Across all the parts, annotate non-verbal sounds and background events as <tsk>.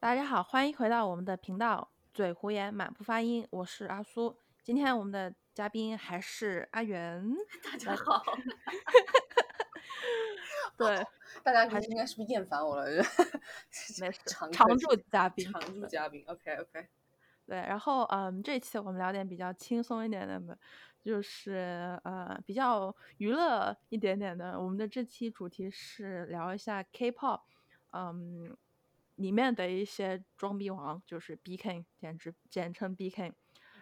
大家好，欢迎回到我们的频道，嘴胡言满不发音，我是阿苏。今天我们的嘉宾还是阿元。<laughs> 大家好，对，<laughs> 大家还是应该是不是厌烦我了？<laughs> 没事，常常驻嘉宾，常驻嘉宾，OK OK。对，然后嗯，这期我们聊点比较轻松一点的吧，就是呃比较娱乐一点点的。我们的这期主题是聊一下 K-pop，嗯，里面的一些装逼王，就是 BK，简直简称 BK。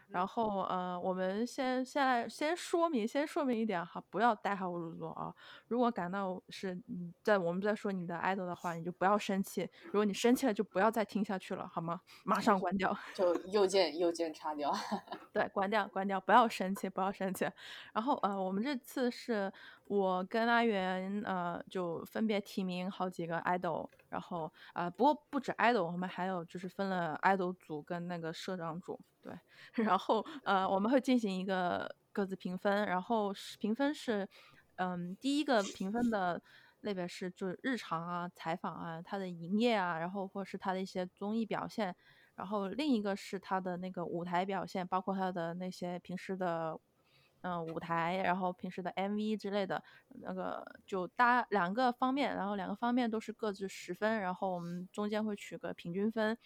然后呃，我们先现在先说明，先说明一点哈，不要代号入座啊。如果感到是你在我们在说你的 idol 的话，你就不要生气。如果你生气了，就不要再听下去了，好吗？马上关掉。就右键右键叉掉。<laughs> 对，关掉，关掉，不要生气，不要生气。然后呃，我们这次是我跟阿元呃，就分别提名好几个 idol，然后啊、不过不止 idol，我们还有就是分了 idol 组跟那个社长组，对。<laughs> 然后呃，我们会进行一个各自评分，然后是评分是嗯，第一个评分的。类别是就是日常啊、采访啊、他的营业啊，然后或是他的一些综艺表现，然后另一个是他的那个舞台表现，包括他的那些平时的嗯舞台，然后平时的 MV 之类的，那个就搭两个方面，然后两个方面都是各自十分，然后我们中间会取个平均分，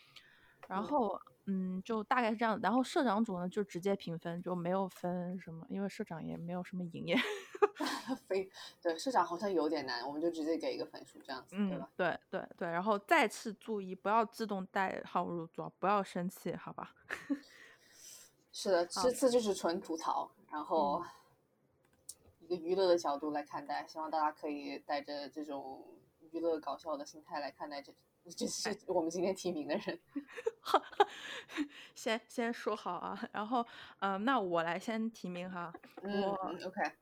然后嗯就大概是这样，然后社长组呢就直接评分，就没有分什么，因为社长也没有什么营业。<laughs> <laughs> 非对社长好像有点难，我们就直接给一个分数这样子，对嗯吧？，对对对，然后再次注意，不要自动带号入座，不要生气，好吧？<laughs> 是的，好这次就是纯吐槽，然后嗯。一个娱乐的角度来看待，希望大家可以带着这种娱乐搞笑的心态来看待这这是我们今天提名的人。<laughs> 先先说好啊，然后嗯、呃那我来先提名哈，嗯我嗯，OK，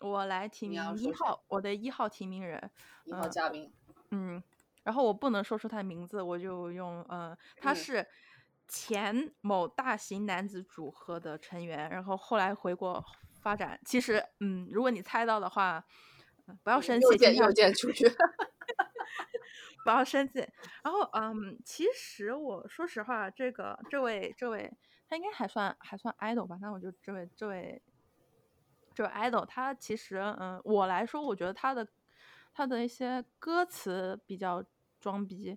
我来提名一号，我的一号提名人，一号嘉宾，嗯，然后我不能说出他的名字，我就用呃，他嗯。是前某大型男子组合的成员，然后后来回国发展。其实，嗯，如果你猜到的话，呃不要生气，右键右听下去键出去。<laughs> 不要生气。然后，嗯，其实我说实话，这个这位这位他应该还算还算 idol 吧？那我就这位这位这位 idol，他其实，嗯，我来说，我觉得他的他的一些歌词比较装逼。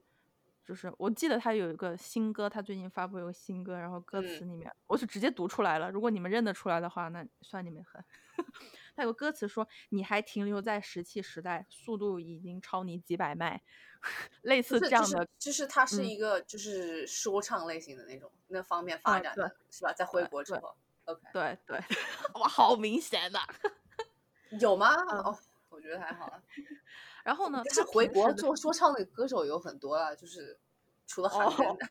就是我记得他有一个新歌，他最近发布有个新歌，然后歌词里面、我就直接读出来了。如果你们认得出来的话，那算你们狠。<laughs> 他有个歌词说：“你还停留在石器时代，速度已经超你几百迈。<laughs> ”类似这样的，就是它是嗯一个就是说唱类型的那种那方面发展的，是吧？在回国之后，OK，对对，<laughs> 哇，好明显的。有吗？嗯哦，我觉得还好啊。然后呢，但是回国做说唱的歌手有很多啊，就是除了韩哦庚的，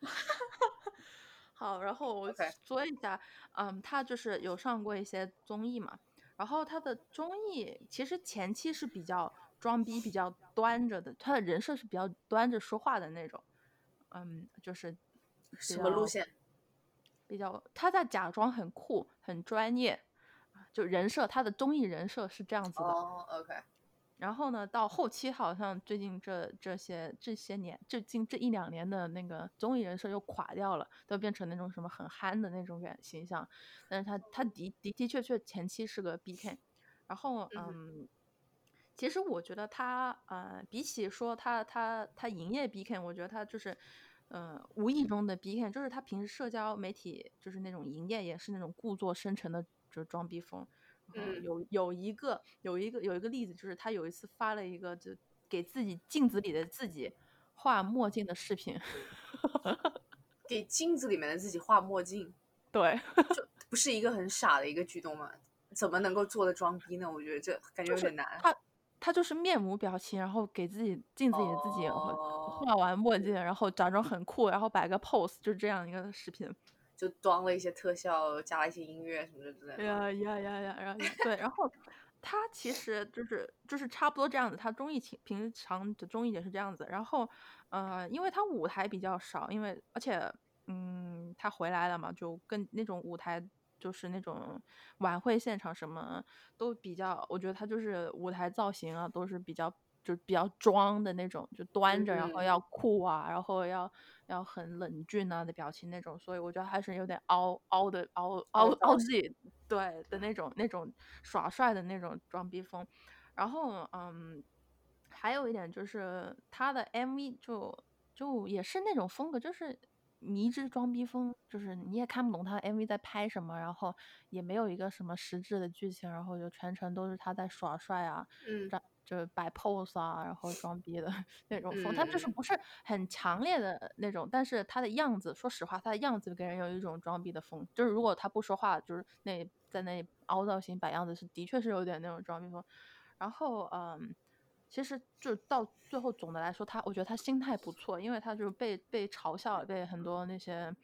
<laughs> 好，然后我说一下，嗯，他就是有上过一些综艺嘛，然后他的综艺其实前期是比较装逼、比较端着的，他的人设是比较端着说话的那种，嗯，就是比什么路线？比较他在假装很酷、很专业，就人设，他的综艺人设是这样子的。哦，OK，然后呢，到后期好像最近这这些这些年，最近这一两年的那个综艺人设又垮掉了，都变成那种什么很憨的那种感形象。但是他他的的的确确前期是个 BK，然后嗯嗯，其实我觉得他呃，比起说他他他营业 BK，我觉得他就是。呃，无意中的 BK 就是他平时社交媒体就是那种营业也是那种故作深沉的，就是装逼风。嗯有有一个有一个有一个例子，就是他有一次发了一个就给自己镜子里的自己画墨镜的视频。<laughs> 给镜子里面的自己画墨镜，<laughs> 对，就不是一个很傻的一个举动吗？怎么能够做的装逼呢？我觉得这感觉有点难。他他就是面无表情，然后给自己镜子里的自己哦画完墨镜，然后假装很酷，然后摆个 pose，就是这样一个视频。就装了一些特效，加了一些音乐什么的之类的。呀呀呀呀，然后对，然后他其实就是就是差不多这样子，他综艺情平常的综艺也是这样子。然后呃，因为他舞台比较少，因为而且嗯，他回来了嘛，就跟那种舞台就是那种晚会现场什么都比较，我觉得他就是舞台造型啊都是比较就比较装的那种，就端着，然后嗯。要酷啊，然后要要很冷峻啊的表情那种，所以我觉得还是有点凹凹的凹凹凹凹自己对的那种那种耍帅的那种装逼风。然后嗯，还有一点就是他的 MV 就就也是那种风格，就是迷之装逼风，就是你也看不懂他 MV 在拍什么，然后也没有一个什么实质的剧情，然后就全程都是他在耍帅啊，嗯。这就是摆 pose 啊，然后装逼的 <laughs> 那种风，他就是嗯。不是很强烈的那种，但是他的样子，说实话，他的样子给人有一种装逼的风，就是如果他不说话，就是那在那里凹造型摆样子是的确是有点那种装逼风。然后嗯，其实就到最后总的来说，他我觉得他心态不错，因为他就是被被嘲笑，被很多那些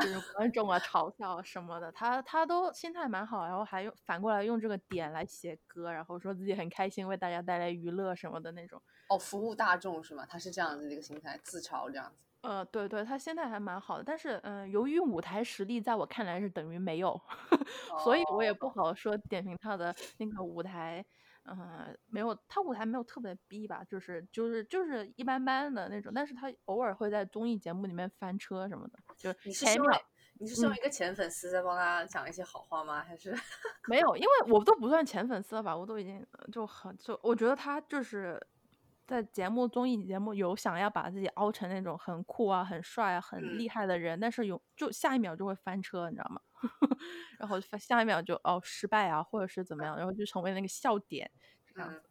就是观众啊嘲笑什么的，他他都心态蛮好，然后还用反过来用这个点来写歌，然后说自己很开心，为大家带来娱乐什么的那种。哦，服务大众是吗？他是这样子的一个心态，自嘲这样子。呃，对对，他心态还蛮好的，但是嗯、呃由于舞台实力在我看来是等于没有，<laughs> 所以我也不好说点评他的那个舞台，嗯、没有他舞台没有特别逼吧，就是就是就是一般般的那种，但是他偶尔会在综艺节目里面翻车什么的，就你是秒你是身为嗯一个前粉丝在帮他讲一些好话吗？还是 <laughs> 没有，因为我都不算前粉丝了吧，我都已经呃就很就我觉得他就是在节目综艺节目有想要把自己凹成那种很酷啊、很帅啊、很嗯厉害的人，但是有就下一秒就会翻车，你知道吗？然后翻下一秒就哦失败啊，或者是怎么样，然后就成为那个笑点这样嗯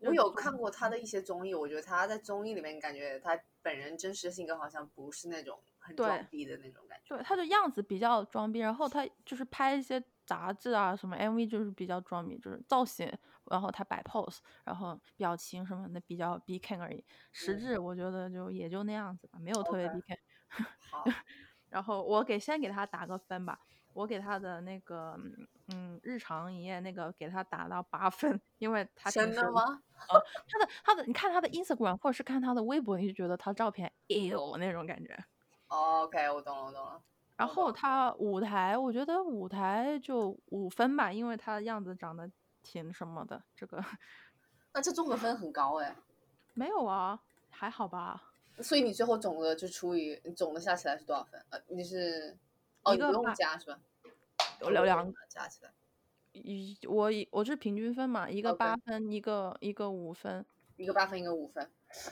我有看过他的一些综艺，我觉得他在综艺里面感觉他本人真实性格好像不是那种很装逼的那种感觉。对，他的样子比较装逼，然后他就是拍一些杂志啊什么 MV 就是比较装逼，就是造型，然后他摆 pose，然后表情什么的比较 B K 而已。实嗯质我觉得就也就那样子吧，没有特别 B K。好，<laughs> 然后我给先给他打个分吧，我给他的那个嗯日常营业那个给他打到八分，因为他真的吗？哦他的他的你看他的 Instagram 或者是看他的微博，你就觉得他照片哎呦那种感觉。哦 OK，我懂了，我懂了。然后他舞台，我觉得舞台就五分吧，因为他的样子长得挺什么的。这个 <laughs> 那这综合分很高哎，<laughs> 没有啊，还好吧。所以你最后总的就除以你总的下起来是多少分？呃，你是哦，你不用一个八加是吧？有两两加起来。一我一我是平均分嘛，一个八分，一个一个五分。一个八分，一个五分。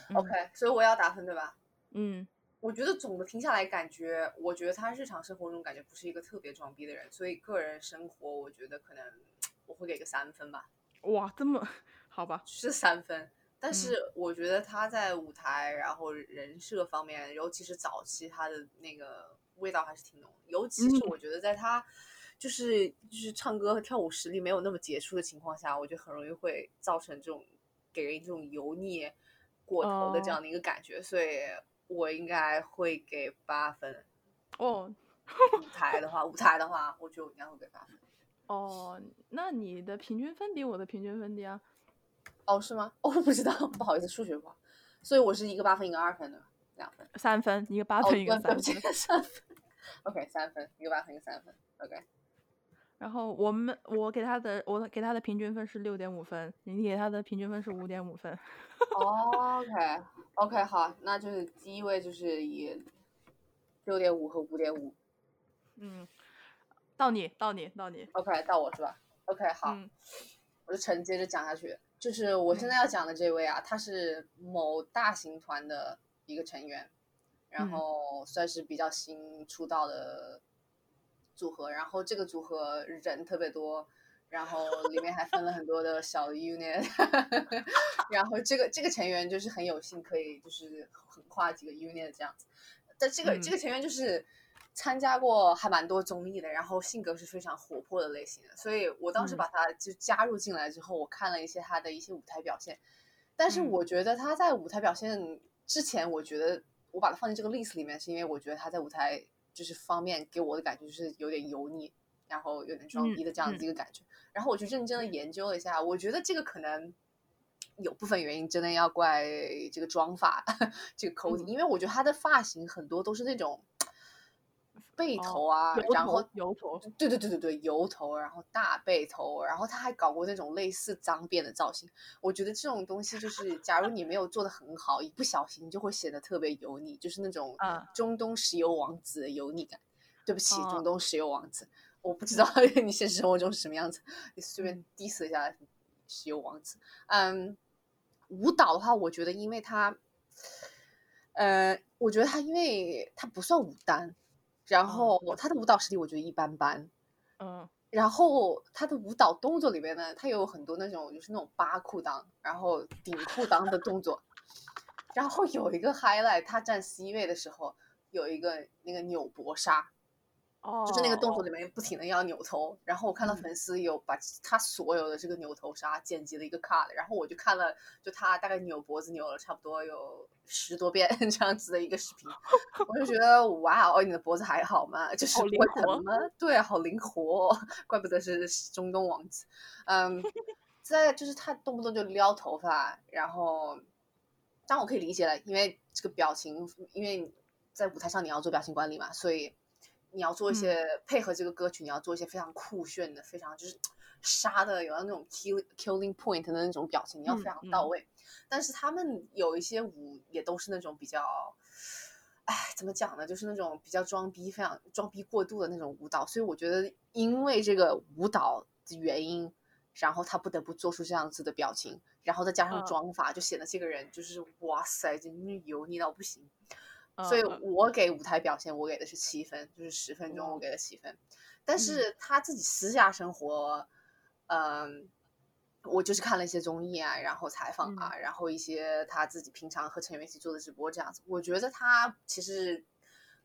嗯 OK，所以我要打分对吧？嗯我觉得总的听下来，感觉我觉得他日常生活中感觉不是一个特别装逼的人，所以个人生活我觉得可能我会给个三分吧，哇，这么好吧？是三分。但嗯是我觉得他在舞台，然后人设方面，尤其是早期他的那个味道还是挺浓的，尤其是嗯我觉得在他就是就是唱歌和跳舞实力没有那么杰出的情况下，我觉得很容易会造成这种给人一种油腻过头的这哦样的一个感觉，所以我应该会给八分。哦舞台的话，舞台的话，我觉得我应该会给八分。哦，那你的平均分比我的平均分低啊？哦，是吗？哦，<laughs> 我不知道，不好意思，数学不好，所以我是一个八分，一个二分的，两分。三分，一个八哦，分，一个三分。，三分。OK，三分，一个八分，一个三分。OK，然后我们我给他的我给他的平均分是六点五分，你给他的平均分是五点五分。OK，OK，好，那就是第一位就是以六点五和五点五。嗯，到你，到你，到你。OK，到我是吧？OK，好，嗯我就承接着讲下去。就是我现在要讲的这位啊，他是某大型团的一个成员，然嗯后算是比较新出道的组合。然后这个组合人特别多，然后里面还分了很多的小的 unit。<laughs> 然后这个这个成员就是很有幸可以就是横跨几个 unit 这样子。但这个、这个嗯成员就是参加过还蛮多综艺的，然后性格是非常活泼的类型的，所以我当时嗯把他就加入进来之后，我看了一些他的一些舞台表现，但是嗯我觉得他在舞台表现之前，我觉得我把它放进这个 list 里面，是因为我觉得他在舞台就是方面给我的感觉就是有点油腻，然后有点装嗯逼的这样子一个感觉，然后我去认真的研究了一下，我觉得这个可能。有部分原因真的要怪这个妆发，<laughs> 这个嗯因为我觉得他的发型很多都是那种背头啊，油然后油头，对对对对对，油头，然后大背头，然后他还搞过那种类似脏辫的造型。我觉得这种东西就是，假如你没有做的很好，一不小心就会显得特别油腻，就是那种啊中东石油王子的油腻感。对不起，哦中东石油王子，我不知道 <laughs> 你现实生活中是什么样子，你随便嗯 diss 一下石油王子。嗯，舞蹈的话，我觉得因为他，呃，我觉得他因为他不算舞担，然后他的舞蹈实力我觉得一般般。嗯然后他的舞蹈动作里面呢，他有很多那种就是那种扒裤裆，然后顶裤裆的动作。然后有一个 highlight，他站 C 位的时候有一个那个扭脖杀，哦，就是那个动作里面不停的要扭头。然后我看到嗯粉丝有把他所有的这个扭头杀剪辑了一个 cut，然后我就看了，就他大概扭脖子扭了差不多有十多遍 <laughs> 这样子的一个视频，我就觉得哇哦，你的脖子还好吗？就是好灵会活疼吗？对，好灵活、哦，怪不得是中东王子。嗯，<laughs> 在就是他动不动就撩头发，然后，当然我可以理解了，因为这个表情，因为在舞台上你要做表情管理嘛，所以你要做一些、配合这个歌曲，你要做一些非常酷炫的、非常就是 <tsk> 杀的，有那种 kill killing point 的那种表情，你要非常到位。但是他们有一些舞也都是那种比较，哎，怎么讲呢？就是那种比较装逼、非常装逼过度的那种舞蹈。所以我觉得，因为这个舞蹈的原因，然后他不得不做出这样子的表情，然后再加上嗯妆法，就显得这个人就是哇塞，真是油腻到不行。所以我给舞台表现，我给的是七分，就是十分钟我给了七分。但嗯是他自己私下生活，嗯，我就是看了一些综艺啊，然后采访啊，然后一些他自己平常和成员一起做的直播这样子。我觉得他其实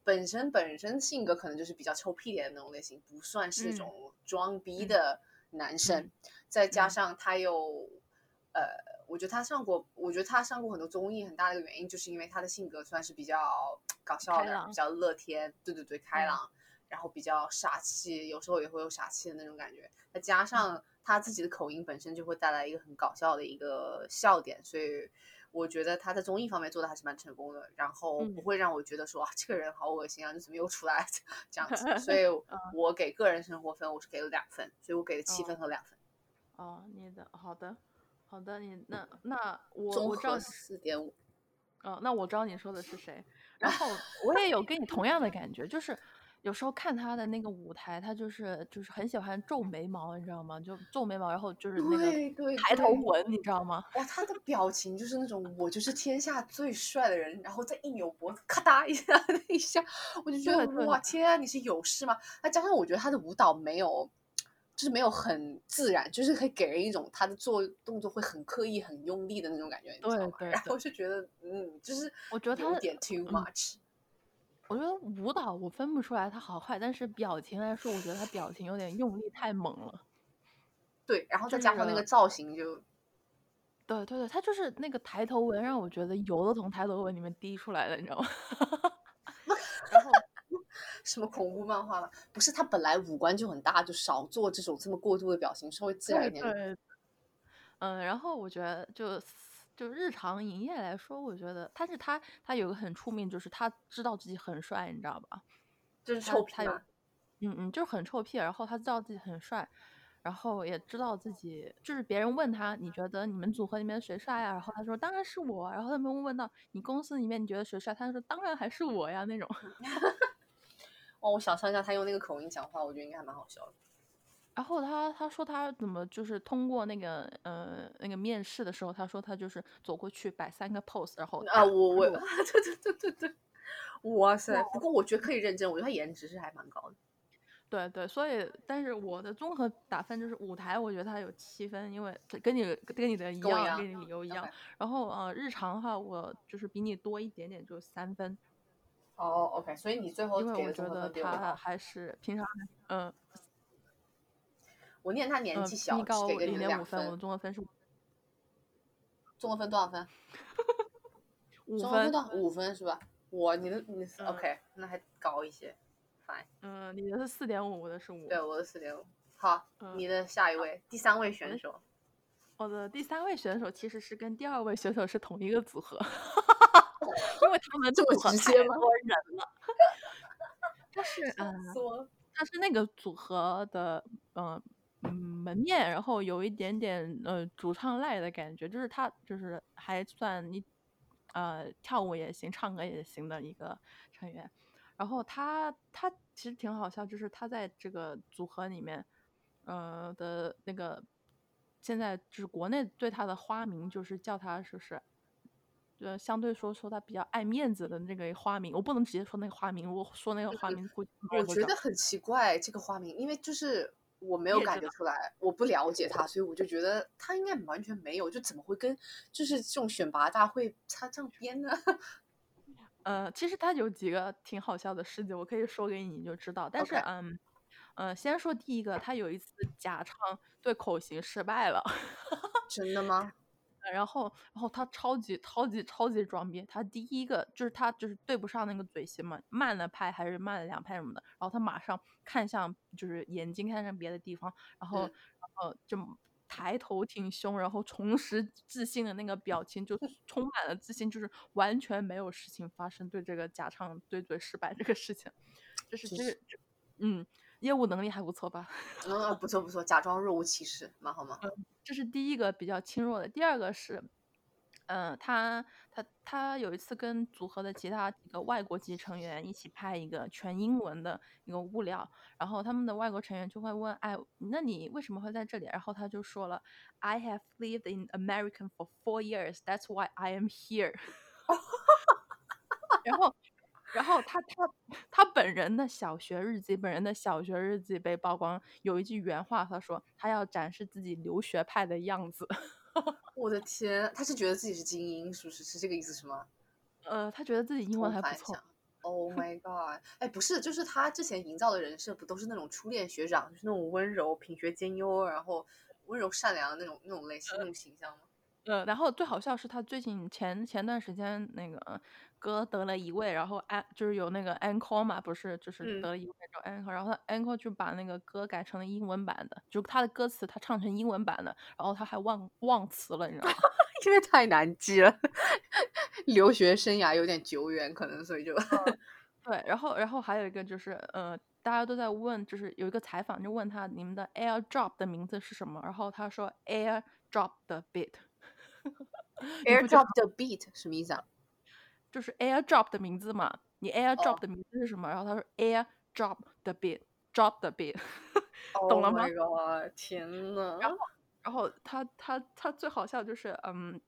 本身本身性格可能就是比较臭屁点的那种类型，不算是那嗯种装逼嗯的男生。嗯再加嗯上他又，呃，我觉得他上过，我觉得他上过很多综艺，很大的一个原因就是因为他的性格算是比较搞笑的，比较乐天，对对对，开嗯。朗，然后比较傻气，有时候也会有傻气的那种感觉。再嗯。加上他自己的口音本身就会带来一个很搞笑的一个笑点，所以我觉得他在综艺方面做的还是蛮成功的，然后嗯。不会让我觉得说啊这个人好恶心啊，你怎么又出来 <laughs> 这样子。所以 <laughs> 我给个人生活分我是给了两分，所以我给了七分和两分。哦，你的好的好的，你那那我我知道你四点五，哦，那我知道你说的是谁，然后 <laughs> 我也有跟你同样的感觉，就是有时候看他的那个舞台，他就是就是很喜欢皱眉毛，你知道吗？就皱眉毛，然后就是那个抬头纹，你知道吗？哇，他的表情就是那种我就是天下最帅的人，然后再一扭脖子，咔嗒一下 <laughs> 那一下，我就觉得哇天啊，你是有事吗？再加上我觉得他的舞蹈没有，就是没有很自然，就是可以给人一种他的做动作会很刻意、很用力的那种感觉，你知道吗？对对对然后就觉得嗯，就是我觉得他有点 too 嗯 much。我觉得舞蹈我分不出来他好坏，但是表情来说，我觉得他表情有点用力太猛了。对，然后再加上那个造型就，对对对，他就是那个抬头纹，让我觉得油都从抬头纹里面滴出来了，你知道吗？什么恐怖漫画了？不是，他本来五官就很大，就少做这种这么过度的表情，稍微自然一点。对对，嗯，然后我觉得就就日常营业来说，我觉得，但是他他有个很出名，就是他知道自己很帅，你知道吧？就是他他有臭屁嘛。嗯嗯，就是很臭屁，然后他知道自己很帅，然后也知道自己就是别人问他，你觉得你们组合里面谁帅呀？然后他说当然是我啊，然后他们问到你公司里面你觉得谁帅，他说当然还是我呀那种。<laughs> 哦，我想象一下他用那个口音讲话，我觉得应该还蛮好笑的。然后他他说他怎么就是通过那个呃那个面试的时候，他说他就是走过去摆三个 pose，然后啊，我我，我 <laughs> 对对对对对，哇塞！不过我觉得可以认真，我觉得他颜值是还蛮高的。对对，所以但是我的综合打分就是舞台，我觉得他有七分，因为跟你跟你的一样，跟你理由一样。然后呃，日常的话，我就是比你多一点点，就三分，哦，OK，所以你最后因为我觉得。他还是平常嗯我念他年嗯纪小，你高给个你们两零点五分，我的。综合分是综合分多少分？<laughs> 五综合分分。多少？五分是吧？我你的你嗯 OK，那还高一些。Fine，嗯，你的是四点五，我的是五。对，我的四点五。好，嗯你的下一位，第三位选手。我的第三位选手其实是跟第二位选手是同一个组合，<laughs> 因为他们这么直接吗太多人了。他是 <laughs> 嗯，笑死我了他是那个组合的呃嗯门面，然后有一点点呃主唱赖的感觉，就是他就是还算你呃跳舞也行，唱歌也行的一个成员。然后他他其实挺好笑，就是他在这个组合里面，呃的那个现在就是国内对他的花名就是叫他是不是？呃，相对说说他比较爱面子的那个花名，我不能直接说那个花名，我说那个花名估计别我觉得很奇怪这个花名，因为就是我没有感觉出来，我不了解他，所以我就觉得他应该完全没有，就怎么会跟就是这种选拔大会他这样编呢？<laughs> 呃，其实他有几个挺好笑的事情，我可以说给你，你就知道。但是嗯，呃，先说第一个，他有一次假唱对口型失败了，真的吗？然后然后他超级超级超级装逼，他第一个就是他就是对不上那个嘴型嘛，慢了拍还是慢了两拍什么的，然后他马上看向就是眼睛看向别的地方，然后、嗯。然后就抬头挺胸，然后重拾自信的那个表情，就 <laughs> 充满了自信，就是完全没有事情发生，对这个假唱对嘴失败这个事情，就是真这个这嗯，业务能力还不错吧？嗯，<laughs> 不错不错，假装若无其事，蛮好蛮好。这是第一个比较轻弱的，第二个是，嗯、他他他有一次跟组合的其他几个外国籍成员一起拍一个全英文的一个物料，然后他们的外国成员就会问，哎，那你为什么会在这里？然后他就说了，I have lived in America for four years, that's why I am here。<laughs> 然后，然后他他他本人的小学日记，本人的小学日记被曝光，有一句原话，他说他要展示自己留学派的样子。<laughs> 我的天，他是觉得自己是精英，是不是？是这个意思是吗？呃，他觉得自己英文还不错。Oh my god！哎，不是，就是他之前营造的人设不都是那种初恋学长，就是那种温柔、品学兼优，然后温柔善良的那种那种类型、那种形象吗？呃，然后最好笑是他最近前前段时间那个歌得了一位，然后安就是有那个 encore 嘛，不是就是嗯得了一位叫 encore，、然后他 encore 就把那个歌改成了英文版的，就他的歌词他唱成英文版的，然后他还忘忘词了，你知道吗？<laughs> 因为太难记了，<laughs> 留学生涯有点久远，可能所以就对，然后然后还有一个就是呃，大家都在问，就是有一个采访就问他你们的 AirDrop 的名字是什么，然后他说 AirDrop the beat，<laughs> 你不觉得 airdrop the beat 什么意思啊？就是 AirDrop 的名字嘛，你 AirDrop 哦的名字是什么？然后他说 AirDrop 的 beat，drop 的 beat，<laughs> 懂了吗 Oh god！天呐！然后然后他他他最好笑就是嗯。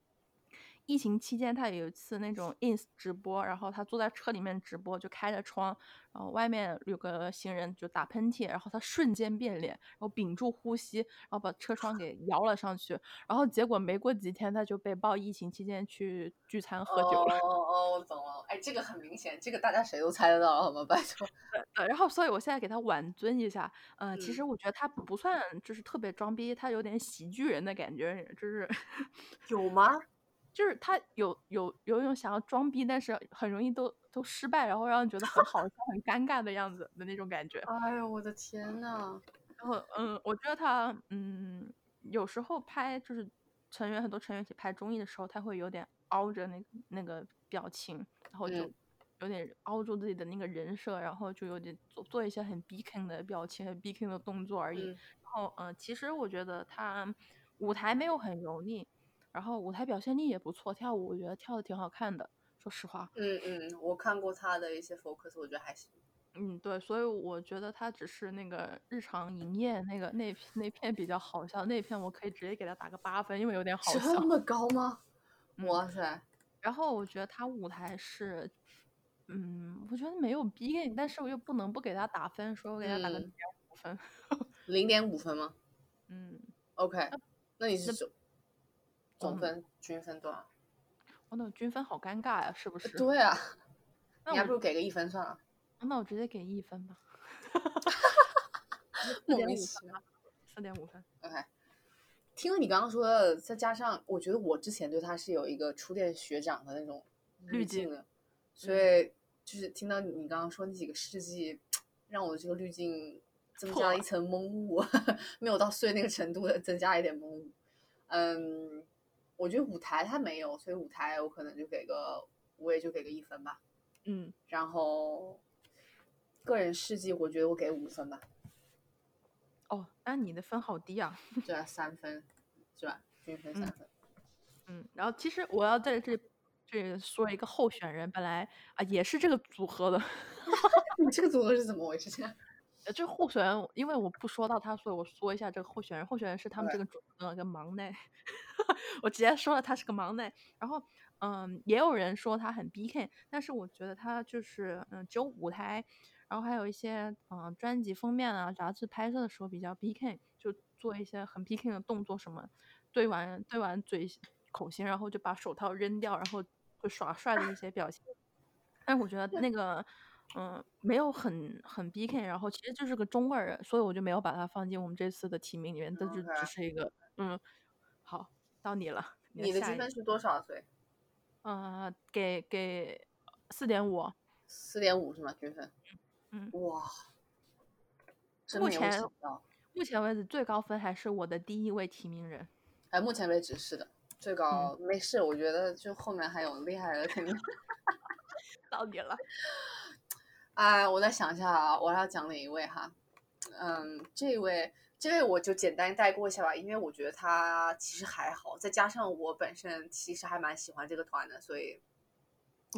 疫情期间，他有一次那种 ins 直播，然后他坐在车里面直播，就开着窗，然后外面有个行人就打喷嚏，然后他瞬间变脸，然后屏住呼吸，然后把车窗给摇了上去，然后结果没过几天他就被曝疫情期间去聚餐喝酒了。哦哦，我懂了。哎，这个很明显，这个大家谁都猜得到，好吗？拜托。<laughs> 呃，然后所以我现在给他挽尊一下，呃，其嗯实我觉得他不算就是特别装逼，他有点喜剧人的感觉，就是 <laughs> 有吗？就是他有有有一种想要装逼，但是很容易都都失败，然后让人觉得很好笑、很尴尬的样子的那种感觉。哎呦，我的天呐！然后嗯，我觉得他嗯有时候拍就是成员很多成员一起拍综艺的时候，他会有点凹着那个那个表情，然后就嗯有点凹住自己的那个人设，然后就有点做做一些很 beacon 的表情、很 beacon 的动作而已。嗯然后嗯、呃其实我觉得他舞台没有很油腻，然后舞台表现力也不错，跳舞我觉得跳的挺好看的，说实话。嗯嗯，我看过他的一些 focus，我觉得还行。嗯，对，所以我觉得他只是那个日常营业那个那那片比较好笑，那片我可以直接给他打个八分，因为有点好笑。这么高吗？嗯哇塞！然后我觉得他舞台是，嗯，我觉得没有逼给你，但是我又不能不给他打分，说我给他打个零嗯点五分。零点五分 <laughs> 吗嗯，？OK，那你是那总分均分多少？我那我均分好尴尬呀，是不是？对啊，<laughs> 那你还不如给个一分算了。那我直接给一分吧，<laughs> 莫4.5名其妙。四点五分。OK，听了你刚刚说的，再加上我觉得我之前对他是有一个初恋学长的那种滤镜镜的，所以就是听到你刚刚说那几个事迹，让我的这个滤镜增加了一层蒙雾，<laughs> 没有到碎那个程度的，增加一点蒙雾。嗯，我觉得舞台他没有，所以舞台我可能就给个，我也就给个一分吧。嗯，然后个人事迹，我觉得我给五分吧。哦，那你的分好低啊。对啊，三分，是吧？均分三分。嗯，然后其实我要在这这里说一个候选人，本来啊也是这个组合的。<laughs> 你这个组合是怎么回事？呃，这候选人，因为我不说到他，所以我说一下这个候选人。候选人是他们这个组合的一个忙内，<laughs> 我直接说了他是个忙内。然后，嗯，也有人说他很 BK，但是我觉得他就是嗯，只有舞台，然后还有一些嗯专辑封面啊、杂志拍摄的时候比较 BK，就做一些很 BK 的动作什么，对完对完嘴口型，然后就把手套扔掉，然后就耍帅的一些表情。但我觉得那个。嗯，没有很很 BK，然后其实就是个中二人，所以我就没有把它放进我们这次的提名里面，这就只是一个嗯，好，到你了，你的积分是多少？岁？嗯，给给四点五，四点五是吗？均分？嗯，哇，目前目前为止最高分还是我的第一位提名人，哎，目前为止是的，最高没事，我觉得就后面还有厉害的肯定，<laughs> 到你了。哎，我再想一下啊，我要讲哪一位哈？嗯，这位，这位我就简单带过一下吧，因为我觉得他其实还好，再加上我本身其实还蛮喜欢这个团的，所以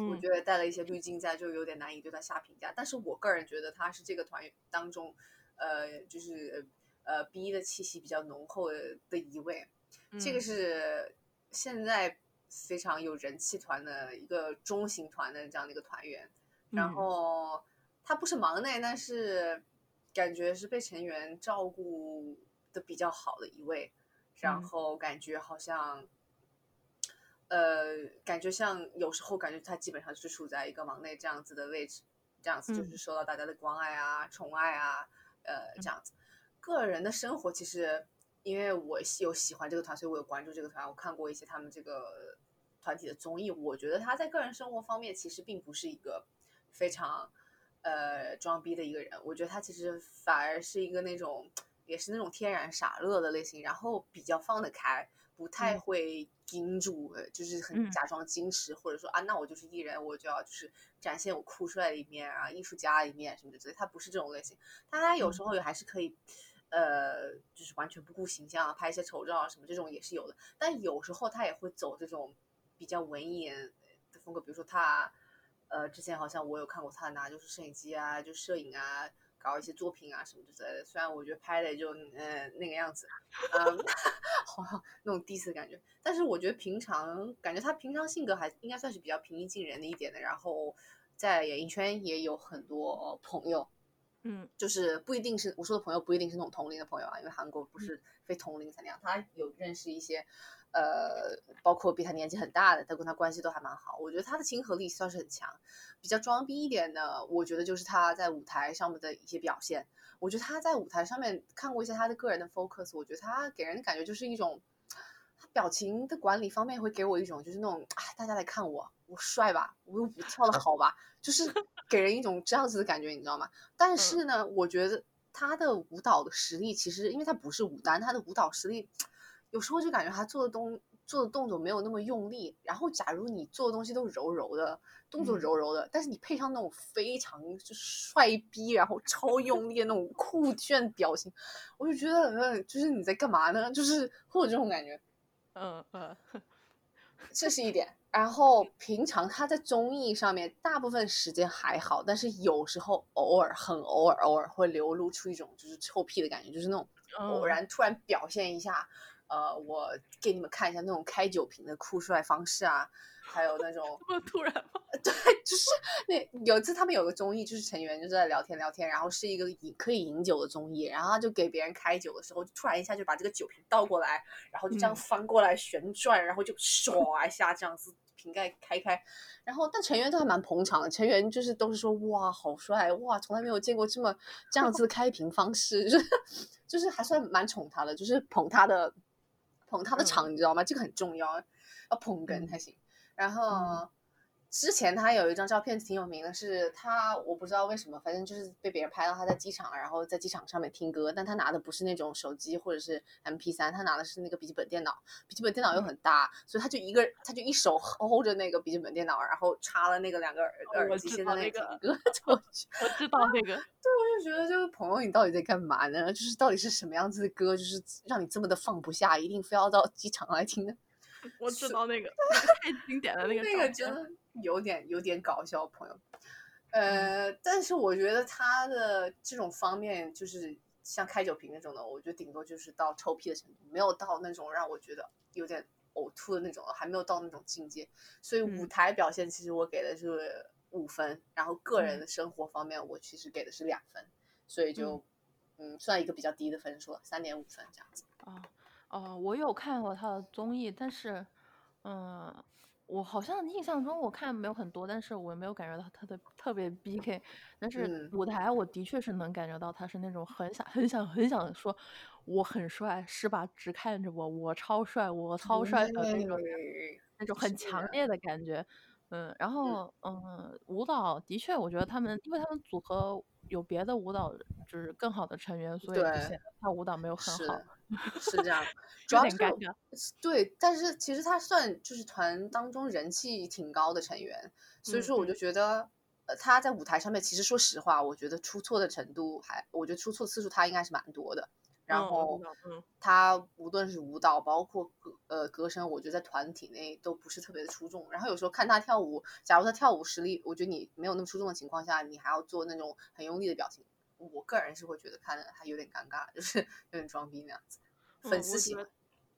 我觉得带了一些滤镜在，就有点难以对他下评价。但是我个人觉得他是这个团当中，呃，就是呃 B 的气息比较浓厚的的一位。这个是现在非常有人气团的一个中型团的这样的一个团员。然后他不是忙内，但是感觉是被成员照顾的比较好的一位。然后感觉好像，呃，感觉像有时候感觉他基本上就是处在一个忙内这样子的位置，这样子就是受到大家的关爱啊、宠爱啊，呃，这样子。个人的生活其实，因为我有喜欢这个团，所以我有关注这个团，我看过一些他们这个团体的综艺。我觉得他在个人生活方面其实并不是一个。非常，呃，装逼的一个人，我觉得他其实反而是一个那种，也是那种天然傻乐的类型，然后比较放得开，不太会盯住，就是很假装矜持，或者说啊，那我就是艺人，我就要就是展现我酷帅的一面啊，艺术家的一面什么的。所以，他不是这种类型，但他有时候也还是可以，呃，就是完全不顾形象，拍一些丑照啊什么这种也是有的，但有时候他也会走这种比较文艺的风格，比如说他。呃，之前好像我有看过他拿就是摄影机啊，就摄影啊，搞一些作品啊什么之类的。虽然我觉得拍的就呃那个样子，嗯，<laughs> 好像那种第一次感觉。但是我觉得平常感觉他平常性格还应该算是比较平易近人的一点的。然后在演艺圈也有很多朋友，嗯，就是不一定是我说的朋友，不一定是那种同龄的朋友啊，因为韩国不是非同龄才那样。他有认识一些。呃，包括比他年纪很大的，他跟他关系都还蛮好。我觉得他的亲和力算是很强。比较装逼一点的，我觉得就是他在舞台上面的一些表现。我觉得他在舞台上面看过一些他的个人的 focus，我觉得他给人的感觉就是一种，他表情的管理方面会给我一种就是那种哎，大家来看我，我帅吧，我舞跳的好吧，就是给人一种这样子的感觉，你知道吗？但是呢，我觉得他的舞蹈的实力其实，因为他不是舞担，他的舞蹈实力。有时候就感觉他做的东做的动作没有那么用力，然后假如你做的东西都柔柔的，动作柔柔的，但是你配上那种非常就是帅逼，然后超用力的那种酷炫表情，我就觉得，嗯，就是你在干嘛呢？就是会有这种感觉，嗯嗯，<laughs> 这是一点。然后平常他在综艺上面大部分时间还好，但是有时候偶尔很偶尔偶尔会流露出一种就是臭屁的感觉，就是那种偶然突然表现一下。呃，我给你们看一下那种开酒瓶的酷帅方式啊，还有那种这么突然吗？<laughs> 对，就是那有一次他们有个综艺，就是成员就在聊天聊天，然后是一个饮可以饮酒的综艺，然后他就给别人开酒的时候，突然一下就把这个酒瓶倒过来，然后就这样翻过来旋转，然后就唰一下这样子瓶盖开开，然后但成员都还蛮捧场的，成员就是都是说哇好帅哇，从来没有见过这么这样子开瓶方式，<laughs> 就是就是还算蛮宠他的，就是捧他的。捧他的场，你知道吗？这个很重要，要捧哏才行。然后之前他有一张照片挺有名的，是他我不知道为什么，反正就是被别人拍到他在机场，然后在机场上面听歌，但他拿的不是那种手机或者是 M P 三，他拿的是那个笔记本电脑，笔记本电脑又很大，所以他就一个他就一手 hold 着那个笔记本电脑，然后插了那个两个耳耳机，现在那个歌，<laughs> 我知道那个，对，我就觉得就是朋友你到底在干嘛呢？就是到底是什么样子的歌，就是让你这么的放不下，一定非要到机场来听呢？我知道那个太经典了，那个那个真的有点有点搞笑，朋友。呃，但是我觉得他的这种方面，就是像开酒瓶那种的，我觉得顶多就是到臭屁的程度，没有到那种让我觉得有点呕吐的那种，还没有到那种境界。所以舞台表现其实我给的是五分，然后个人的生活方面我其实给的是两分，所以就嗯算一个比较低的分数了，三点五分这样子。啊。哦，我有看过他的综艺，但是，嗯，我好像印象中我看没有很多，但是我没有感觉到他的特别 B K。但是舞台我的确是能感觉到他是那种很想、很想、很想说我很帅，是吧？只看着我，我超帅，我超帅的那种，那种很强烈的感觉。嗯，然后嗯，舞蹈的确，我觉得他们，因为他们组合有别的舞蹈，就是更好的成员，所以显得他舞蹈没有很好。是这样，<laughs> 主要是对，但是其实他算就是团当中人气挺高的成员，所以说我就觉得，呃，他在舞台上面其实说实话，我觉得出错的程度还，我觉得出错次数他应该是蛮多的。然后他无论是舞蹈，包括歌呃歌声，我觉得在团体内都不是特别的出众。然后有时候看他跳舞，假如他跳舞实力，我觉得你没有那么出众的情况下，你还要做那种很用力的表情。我个人是会觉得看着他有点尴尬，就是有点装逼那样子。粉丝喜欢，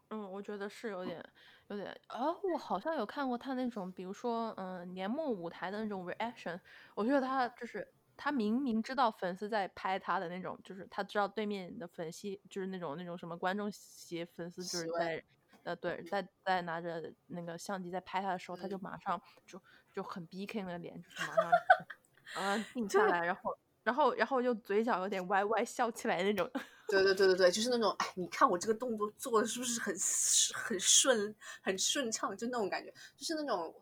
嗯，我觉得是有点，<laughs> 有点啊。我好像有看过他那种，比如说，嗯，年末舞台的那种 reaction。我觉得他就是他明明知道粉丝在拍他的那种，就是他知道对面的粉丝就是那种那种什么观众席粉丝就是在，呃，对，在在拿着那个相机在拍他的时候，他就马上就就很 B K 那个脸，就是马上 <laughs> 啊定下来，然后。然后，然后就嘴角有点歪歪笑起来那种。<laughs> 对对对对对，就是那种，哎，你看我这个动作做的是不是很很顺、很顺畅？就那种感觉，就是那种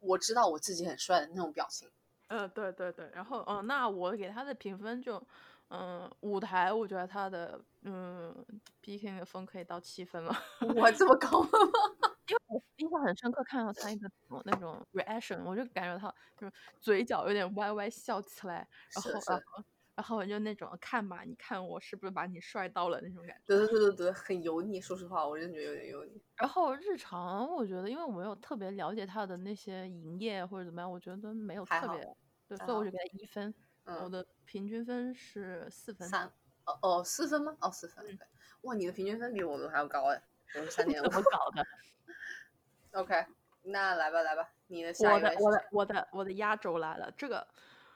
我知道我自己很帅的那种表情。嗯，对对对。然后，嗯，那我给他的评分就，嗯，舞台我觉得他的，嗯，B K 的分可以到七分了。<laughs> 我这么高吗？<laughs> 因为我印象很深刻，看到他一个那种 reaction，我就感觉他就是嘴角有点歪歪笑起来，然后然后然后我就那种看吧，你看我是不是把你帅到了那种感觉？对对对对对，很油腻。说实话，我真觉得有点油腻。然后日常我觉得，因为我没有特别了解他的那些营业或者怎么样，我觉得没有特别，对，所以我就给他一分。我的平均分是四分。三哦哦，四分吗？哦，四分。哇，你的平均分比我们还要高哎，我们三点五。怎么搞的？<laughs> OK，那来吧，来吧，你的下一位。我的我的我的我的压轴来了，这个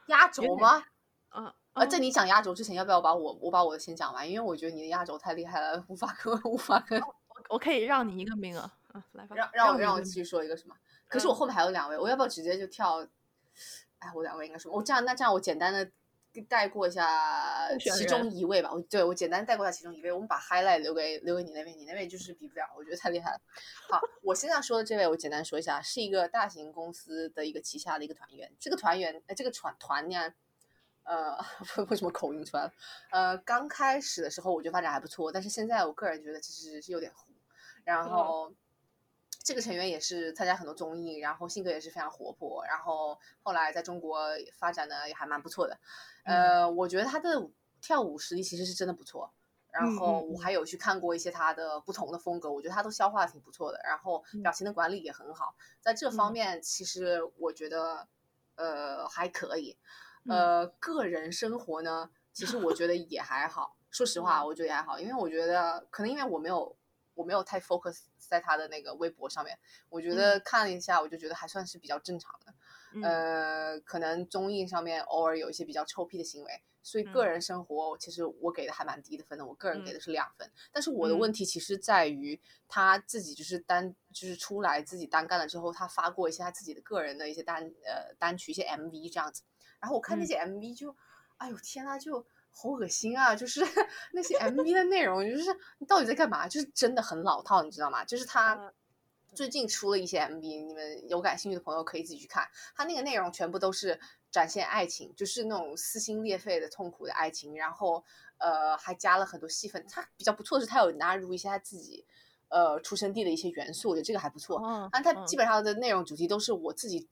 压轴吗？嗯，啊，在你讲压轴之前，要不要把我我把我的先讲完？因为我觉得你的压轴太厉害了，无法跟无法跟。我可以让你一个名额，嗯，来吧。让让我让我继续说一个什么？可是我后面还有两位，我要不要直接就跳？哎，我两位应该说，我这样那这样我简单的。带过一下其中一位吧，我对我简单带过一下其中一位，我们把 highlight 留给留给你那位，你那位就是比不了，我觉得太厉害了。好，我现在说的这位，我简单说一下，是一个大型公司的一个旗下的一个团员。这个团员，呃，这个团团呢，呃，<laughs> 为什么口音出来了？呃，刚开始的时候我觉得发展还不错，但是现在我个人觉得其实是有点糊，然后。这个成员也是参加很多综艺，然后性格也是非常活泼，然后后来在中国发展的也还蛮不错的。呃，我觉得他的跳舞实力其实是真的不错。然后我还有去看过一些他的不同的风格，我觉得他都消化的挺不错的。然后表情的管理也很好，在这方面其实我觉得呃还可以。呃，个人生活呢，其实我觉得也还好。说实话，我觉得也还好，因为我觉得可能因为我没有。我没有太 focus 在他的那个微博上面，我觉得看了一下，我就觉得还算是比较正常的。呃，可能综艺上面偶尔有一些比较臭屁的行为，所以个人生活其实我给的还蛮低的分的，我个人给的是两分。但是我的问题其实在于他自己就是单就是出来自己单干了之后，他发过一些他自己的个人的一些单呃单曲一些 MV 这样子，然后我看那些 MV 就，哎呦天呐，就。好恶心啊！就是 <laughs> 那些 MV 的内容，就是你到底在干嘛？就是真的很老套，你知道吗？就是他最近出了一些 MV，你们有感兴趣的朋友可以自己去看。他那个内容全部都是展现爱情，就是那种撕心裂肺的痛苦的爱情，然后呃还加了很多戏份。他比较不错的是，他有纳入一些他自己呃出生地的一些元素，我觉得这个还不错。嗯但它嗯基本上的内容主题都是我自己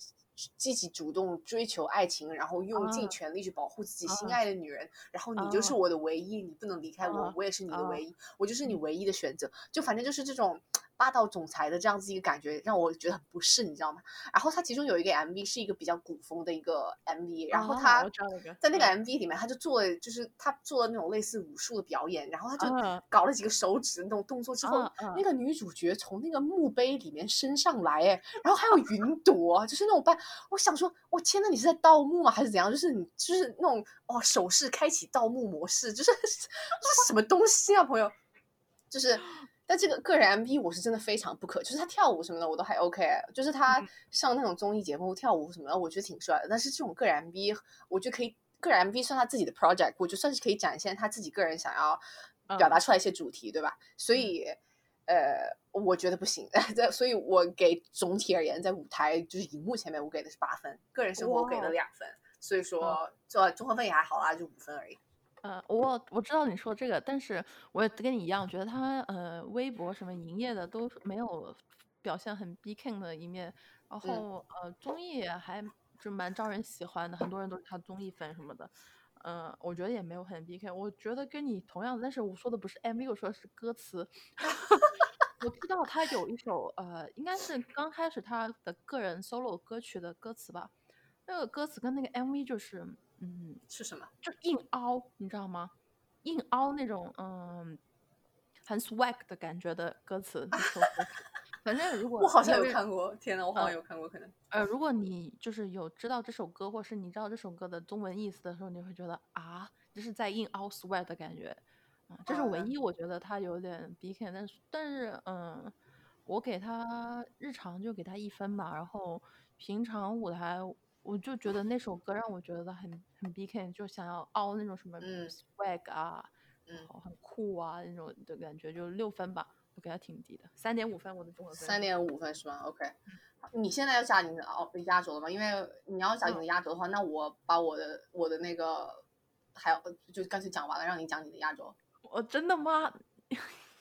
积极主动追求爱情，然后用尽啊全力去保护自己心啊爱的女人，然后你就是啊我的唯一，你不能离开我啊，我也是你的啊唯一，我就是你嗯唯一的选择。就反正就是这种霸道总裁的这样子一个感觉，让我觉得很不适，你知道吗？然后它其中有一个 MV 是一个比较古风的一个 MV，然后啊他在那个嗯 MV 里面，他就做了，就是他做了那种类似武术的表演，然后他就啊搞了几个手指那种动作之后，那个女主角从那个墓碑里面升上来，哎，然后还有云朵，就是那种扮，我想说，我天呐，你是在盗墓吗？还是怎样？就是你就是那种哦，手势开启盗墓模式，就是这 <laughs> 是什么东西啊，朋友？就是，但这个个人 MV 我是真的非常不可，就是他跳舞什么的我都还 OK，就是他嗯上那种综艺节目跳舞什么的，我觉得挺帅的。但是这种个人 MV，我觉得可以，个人 MV 算他自己的 project，我觉得算是可以展现他自己个人想要表达嗯出来一些主题，对吧？所以。呃，我觉得不行，<laughs> 在所以，我给总体而言，在舞台就是荧幕前面，我给的是八分，个人生活我给了两分，所以说这综合分也还好啦，就五分而已。呃，我我知道你说这个，但是我也跟你一样，觉得他呃微博什么营业的都没有表现很 B King 的一面，然嗯后呃综艺还就蛮招人喜欢的，很多人都是他综艺粉什么的。嗯、我觉得也没有很 B K，我觉得跟你同样，但是我说的不是 MV，我说的是歌词。<laughs> 我知道他有一首呃，应该是刚开始他的个人 solo 歌曲的歌词吧，那个歌词跟那个 MV 就是嗯是什么？就硬凹，你知道吗？硬凹那种嗯，很 swag 的感觉的歌词。反正如果 <laughs> 我好像有看过，天呐，我好像嗯有看过，可能。呃，如果你就是有知道这首歌，或是你知道这首歌的中文意思的时候，你会觉得啊，这是在硬凹 swag 的感觉。啊，这是唯啊一我觉得他有点 B K，但是但是嗯，我给他日常就给他一分吧，然后平常舞台我就觉得那首歌让我觉得很很 B K，就想要凹那种什么嗯 swag 啊，然嗯后很酷啊那种的感觉，就六分吧，我给他挺低的，三点五分我的综合分。三点五分是吗？OK，你现在要加你的哦压轴了吗？因为你要讲你的压轴的话，那我把我的我的那个还有就干脆讲完了，让你讲你的压轴。我真的吗？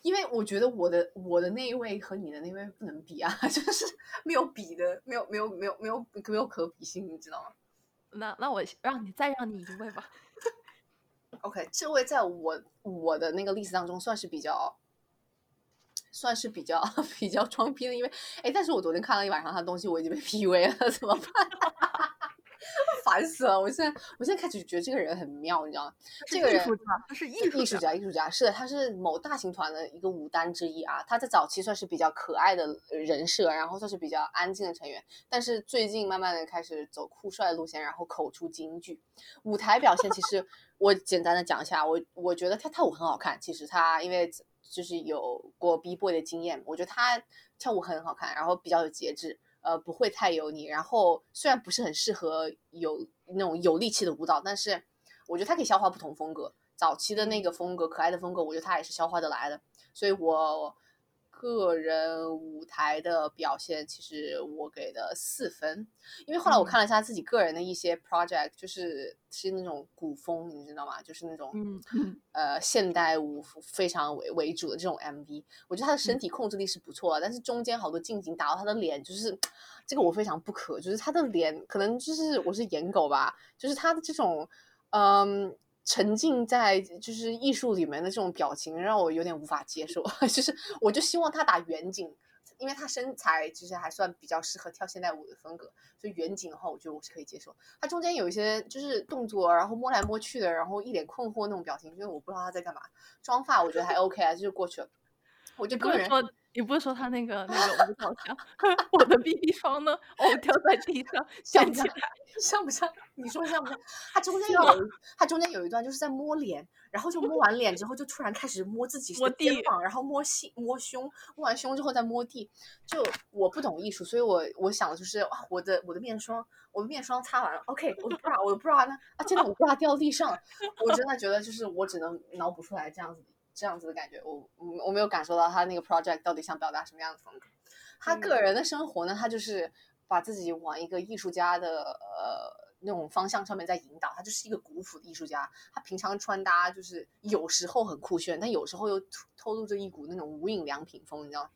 因为我觉得我的我的那一位和你的那位不能比啊，<laughs> 就是没有比的，没有没有没有没有没有可比性，你知道吗那那我让你再让你一位吧。？OK，这位在我我的那个例子当中算是比较。算是比较 <laughs> 比较装逼的，因为哎，但是我昨天看了一晚上他的东西，我已经被 PUA 了，怎么办？烦死了！我现在我现在开始觉得这个人很妙，你知道吗？这个人艺术家，他是艺术艺术家，艺术家是的，他是某大型团的一个舞担之一啊。他在早期算是比较可爱的人设，然后算是比较安静的成员，但是最近慢慢的开始走酷帅路线，然后口出金句。舞台表现其实我简单的讲一下，我我觉得他跳舞很好看。其实他因为就是有过 B boy 的经验，我觉得他跳舞很好看，然后比较有节制。呃，不会太油腻，然后虽然不是很适合有那种有力气的舞蹈，但是我觉得它可以消化不同风格。早期的那个风格，可爱的风格，我觉得它也是消化得来的。所以我个人舞台的表现，其实我给的四分，因为后来我嗯。看了一下自己个人的一些 project，就是是那种古风，你知道吗？就是那种呃现代舞非常为为主的这种 MV，我觉得他的身嗯。体控制力是不错的，但是中间好多近景打到他的脸，就是这个我非常不可，就是他的脸可能就是我是颜狗吧，就是他的这种嗯。沉浸在就是艺术里面的这种表情，让我有点无法接受。<laughs> 就是我就希望他打远景，因为他身材其实还算比较适合跳现代舞的风格，所以远景的话，我觉得我是可以接受。他中间有一些就是动作，然后摸来摸去的，然后一脸困惑那种表情，就是我不知道他在干嘛。妆发我觉得还 OK 啊，就是过去了。我就个人你不是说他那个那个舞蹈像 <laughs> 我的 BB 霜呢？哦，掉在地上，<laughs> 像不像捡起来。？像不像？你说像不像？他中间有一他中间有一段就是在摸脸，然后就摸完脸之后，就突然开始摸自己摸的肩地膀，然后摸胸，摸完胸之后再摸地。就我不懂艺术，所以我我想的就是哇，我的我的面霜，我的面霜擦完了，OK，我的 bra，我的 bra 呢？啊，真的，我 bra 掉地上了。我真的觉得就是我只能脑补出来这样子这样子的感觉，我我我没有感受到他那个 project 到底想表达什么样的风格。他个人的生活呢，他就是把自己往一个艺术家的呃那种方向上面在引导。他就是一个古朴的艺术家。他平常穿搭就是有时候很酷炫，但有时候又透露着一股那种无印良品风，你知道吗？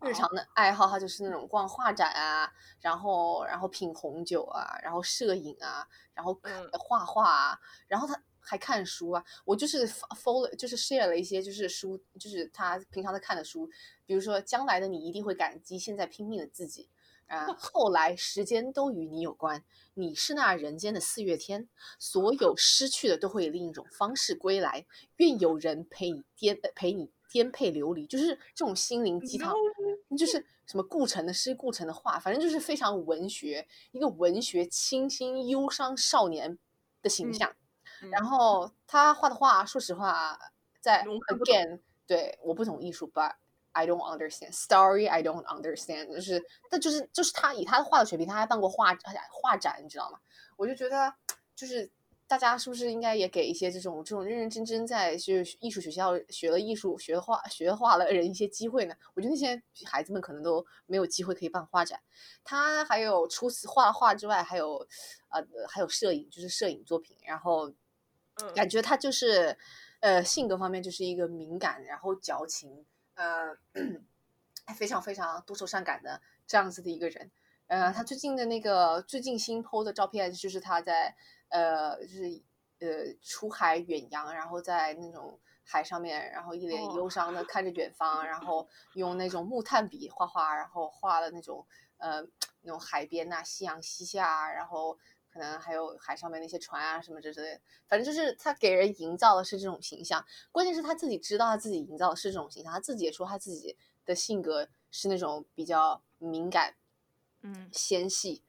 <laughs> 日常的爱好，他就是那种逛画展啊，然后然后品红酒啊，然后摄影啊，然后画画啊，然后他还看书啊。我就是 follow，就是 share 了一些就是书，就是他平常在看的书，比如说将来的你一定会感激现在拼命的自己啊。后来时间都与你有关，你是那人间的四月天，所有失去的都会以另一种方式归来。愿有人陪你颠陪你。颠沛流离，就是这种心灵鸡汤，就是什么顾城的诗、顾城的画，反正就是非常文学，一个文学清新忧伤少年的形象。然后他画的画，说实话，在 again，对我不懂艺术，but I don't understand story. I don't understand，就是，但就是就是他以他的画的水平，他还办过画画展，你知道吗？我就觉得就是。大家是不是应该也给一些这种这种认认真真在学艺术学校学了艺术学画学画的人一些机会呢？我觉得那些孩子们可能都没有机会可以办画展。他还有除此画画之外，还有呃还有摄影，就是摄影作品。然后感觉他就是呃性格方面就是一个敏感，然后矫情，呃非常非常多愁善感的这样子的一个人。呃，他最近的那个最近新 PO 的照片就是他在。呃，就是呃，出海远洋，然后在那种海上面，然后一脸忧伤的看着远方，然后 <laughs> 用那种木炭笔画画，然后画了那种呃那种海边呐，夕阳西下，然后可能还有海上面那些船啊什么之类的，反正就是他给人营造的是这种形象。关键是他自己知道他自己营造的是这种形象，他自己也说他自己的性格是那种比较敏感，嗯，纤细。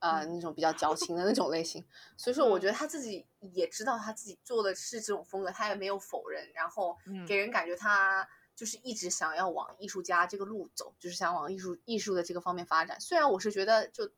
啊，那种比较矫情的那种类型，<laughs> 所以说我觉得他自己也知道他自己做的是这种风格，他也没有否认，然后给人感觉他就是一直想要往艺术家这个路走，就是想往艺术艺术的这个方面发展。虽然我是觉得就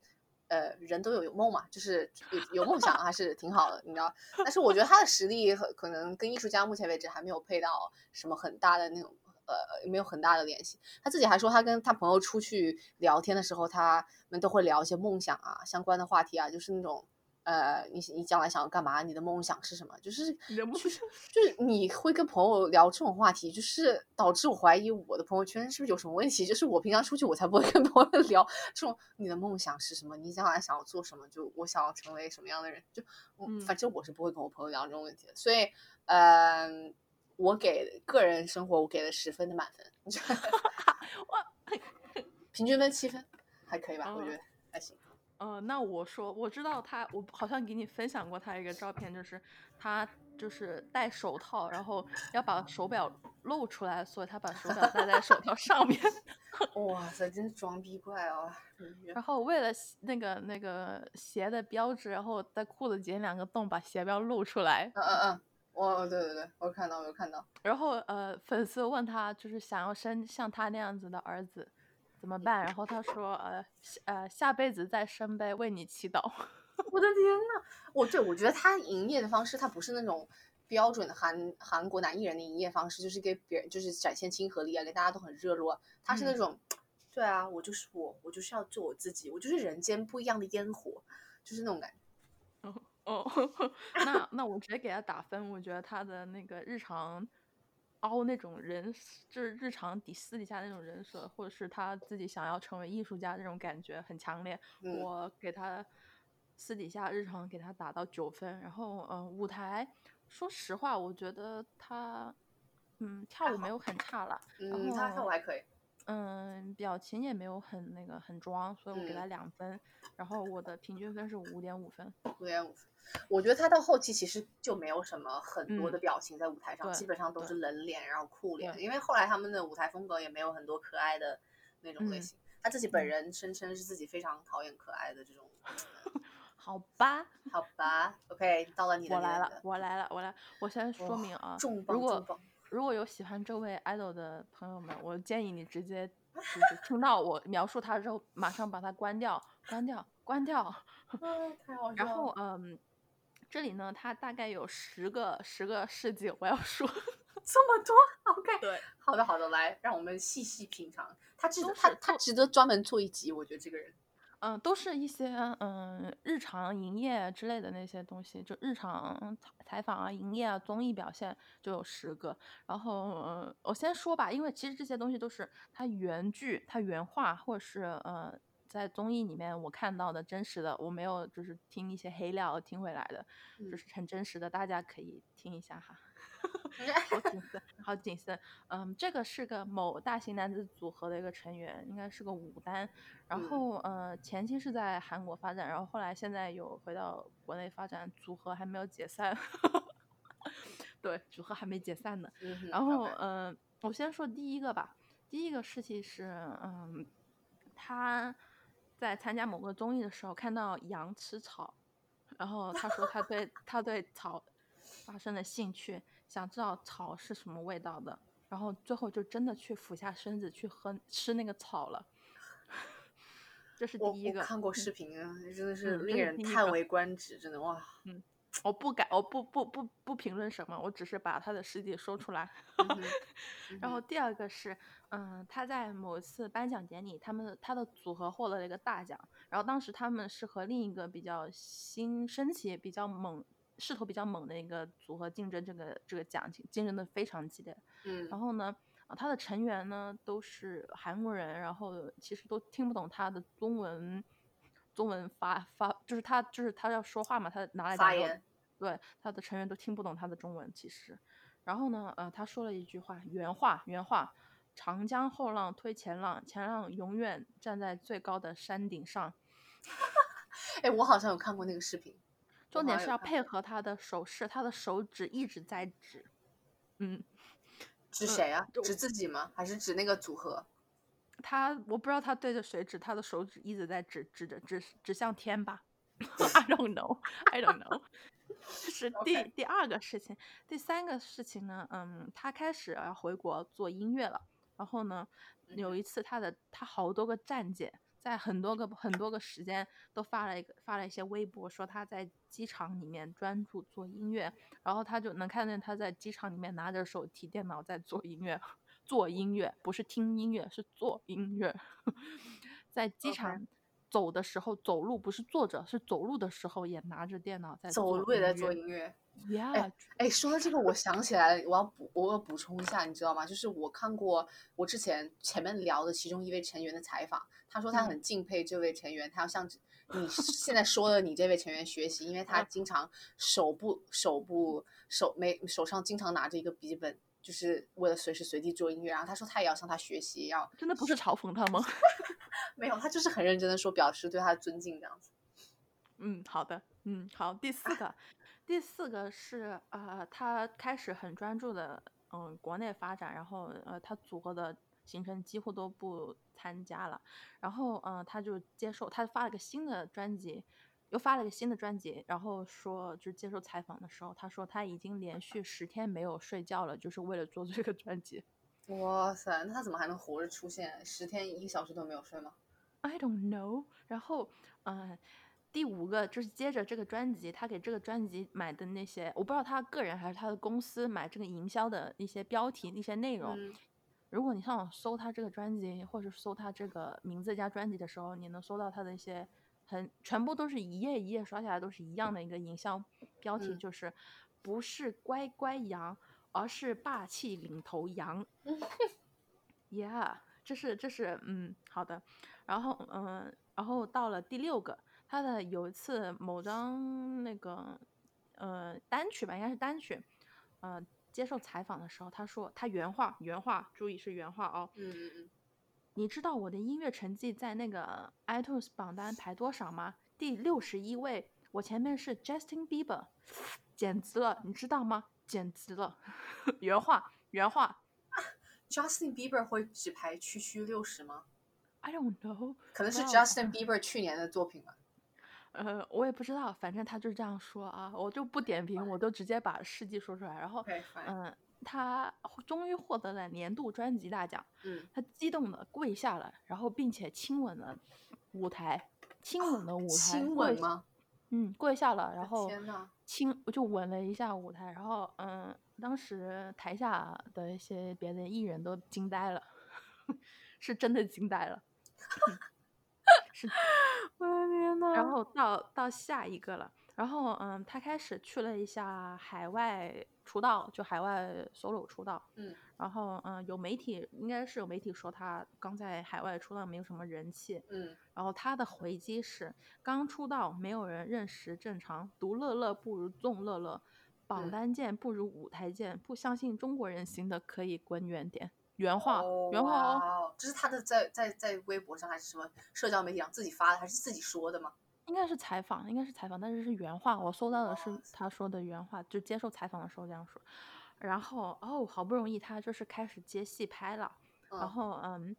呃人都有有梦嘛，就是有有梦想还是挺好的，你知道，但是我觉得他的实力可能跟艺术家目前为止还没有配到什么很大的那种。呃，没有很大的联系。他自己还说，他跟他朋友出去聊天的时候，他们都会聊一些梦想啊相关的话题啊，就是那种呃，你你将来想要干嘛？你的梦想是什么？就是就是就是你会跟朋友聊这种话题，就是导致我怀疑我的朋友圈是不是有什么问题？就是我平常出去，我才不会跟朋友聊这种你的梦想是什么？你将来想要做什么？就我想要成为什么样的人？就反正我是不会跟我朋友聊这种问题的。所以，嗯。我给个人生活，我给了十分的满分，<laughs> 我平均分七分，还可以吧？我觉得还行。嗯，那我说，我知道他，我好像给你分享过他一个照片，就是他就是戴手套，然后要把手表露出来，所以他把手表戴在手套上面。<laughs> 哇塞，真是装逼怪哦！然后为了那个那个鞋的标志，然后在裤子剪两个洞，把鞋标露出来。嗯嗯嗯。哦，对对对，我看到，我看到。然后呃，粉丝问他，就是想要生像他那样子的儿子，怎么办？然后他说，呃呃，下辈子再生呗，为你祈祷。我的天呐，我对我觉得他营业的方式，他不是那种标准的韩韩国男艺人的营业方式，就是给别人就是展现亲和力啊，给大家都很热络。他是那种，对啊，我就是我，我就是要做我自己，我就是人间不一样的烟火，就是那种感觉。哦，<laughs> 那那我直接给他打分。我觉得他的那个日常凹那种人，就是日常底私底下那种人设，或者是他自己想要成为艺术家那种感觉很强烈。我给他私底下日常给他打到九分。然后，嗯，舞台，说实话，我觉得他，嗯，跳舞没有很差了。嗯，他跳舞还可以。嗯，表情也没有很那个很装，所以我给他两分。然后我的平均分是五点五分。五点五分。我觉得他到后期其实就没有什么很多的表情在舞台上，基本上都是冷脸，然后酷脸。因为后来他们的舞台风格也没有很多可爱的那种类型。他自己本人声称是自己非常讨厌可爱的这种。<laughs> 好吧，好吧，<laughs> OK，到了你的。我来了，我来了，我来。我先说明啊，如果如果有喜欢这位 idol 的朋友们，我建议你直接就是听到我描述他之后，马上把它关掉，关掉，关掉。<laughs> 然后嗯。这里呢，它大概有十个十个事迹，我要说，<laughs> 这么多，OK，对，好的好的，来，让我们细细品尝。他值得都是都他他值得专门做一集，我觉得这个人。嗯，都是一些嗯日常营业之类的那些东西，就日常采采访啊、营业啊、综艺表现就有十个。然后呃，我先说吧，因为其实这些东西都是它原剧、它原话，或者是呃在综艺里面我看到的真实的，我没有就是听一些黑料听回来的，嗯就是很真实的，大家可以听一下哈。<laughs> 好谨 <laughs> 慎，好谨慎。嗯，这个是个某大型男子组合的一个成员，应该是个舞担。然嗯后呃，前期是在韩国发展，然后后来现在有回到国内发展，组合还没有解散。<laughs> 对，组合还没解散呢。嗯然后呃，我先说第一个吧。第一个事情是，嗯，他在参加某个综艺的时候看到羊吃草，然后他说他对他对草发生了兴趣，想知道草是什么味道的，然后最后就真的去俯下身子去喝吃那个草了。<laughs> 这是第一个。我看过视频啊，真的是令人叹为观止，真的哇。嗯我不敢，我不不不不评论什么，我只是把他的事迹说出来。<laughs> 嗯然后第二个是，嗯，他在某一次颁奖典礼，他们他的组合获得了一个大奖，然后当时他们是和另一个比较新升起、比较猛、势头比较猛的一个组合竞争这个这个奖，竞竞争的非常激烈。嗯然后呢，啊，他的成员呢都是韩国人，然后其实都听不懂他的中文，中文发发就是他就是他要说话嘛，他拿来发言对，他的成员都听不懂他的中文，其实。然后呢，呃，他说了一句话，原话原话：长江后浪推前浪，前浪永远站在最高的山顶上。<laughs> 哎，我好像有看过那个视频。重点是要配合他的手势，他的手指一直在指，嗯，指谁啊？指自己吗？还是指那个组合？他我不知道他对着谁指，他的手指一直在指指着指指向天吧？<laughs> I don't know, <laughs> I don't know。<laughs> 这是第第二个事情，第三个事情呢，嗯，他开始要回国做音乐了。然后呢，有一次他的他好多个站姐，在很多个很多个时间都发了一个发了一些微博，说他在机场里面专注做音乐，然后他就能看见他在机场里面拿着手提电脑在做音乐，<laughs> 做音乐不是听音乐，是做音乐，<laughs> 在机场。走的时候，走路不是坐着，是走路的时候也拿着电脑在走路也在做音乐。Yeah，哎，说到这个，我想起来了，我要补，我要补充一下，你知道吗？就是我看过我之前前面聊的其中一位成员的采访，他说他嗯很敬佩这位成员，他要向你现在说的你这位成员学习，因为他嗯经常手部手部手没手上经常拿着一个笔记本，就是为了随时随地做音乐。然后他说他也要向他学习，要真的不是嘲讽他吗？<laughs> 没有，他就是很认真的说，表示对他的尊敬这样子。嗯，好的，嗯，好，第四个，第四个是呃，他开始很专注的嗯国内发展，然后呃他组合的行程几乎都不参加了，然后呃他就接受他发了个新的专辑，又发了个新的专辑，然后说就接受采访的时候，他说他已经连续十天没有睡觉了，就是为了做这个专辑。哇塞，那他怎么还能活着出现？十天一个小时都没有睡吗？I don't know。然后，嗯、第五个就是接着这个专辑，他给这个专辑买的那些，我不知道他个人还是他的公司买这个营销的一些标题、一些内容。嗯如果你上网搜他这个专辑，或者搜他这个名字加专辑的时候，你能搜到他的一些很全部都是一页一页刷下来都是一样的一个营销标题，嗯就是不是乖乖羊，而是霸气领头羊。<laughs> Yeah，这是这是嗯好的，然后嗯，然后到了第六个，他的有一次某张那个呃单曲吧，应该是单曲，呃接受采访的时候，他说他原话原话，注意是原话哦，嗯嗯嗯，你知道我的音乐成绩在那个 iTunes 榜单排多少吗？第六十一位，我前面是 Justin Bieber，简直了，你知道吗？简直了，<laughs> 原话原话 Justin Bieber 会只排区区六十吗？，I don't know。可能是 Justin Bieber 去年的作品吧。呃，我也不知道，反正他就这样说啊，我就不点评，我都直接把事迹说出来。然后嗯、他终于获得了年度专辑大奖，嗯，他激动的跪下了，然后并且亲吻了舞台，亲吻了舞台，亲吻吗？嗯，跪下了，然后亲，我就吻了一下舞台，然后嗯，当时台下的一些别的艺人都惊呆了，<laughs> 是真的惊呆了，<laughs> 是，<laughs> 我的天呐，然后到到下一个了，然后嗯，他开始去了一下海外出道，就海外 solo 出道，嗯。然后嗯，有媒体应该是有媒体说他刚在海外出道没有什么人气，嗯，然后他的回击是：刚出道，没有人认识正常，独乐乐不如众乐乐，榜嗯。单见不如舞台见，不相信中国人行的可以滚远点。原话，哦原话哦，这是他的在在在微博上还是什么社交媒体上自己发的，还是自己说的吗？应该是采访，应该是采访，但是是原话，我搜到的是他说的原话，就接受采访的时候这样说。然后哦，好不容易他就是开始接戏拍了，然嗯后嗯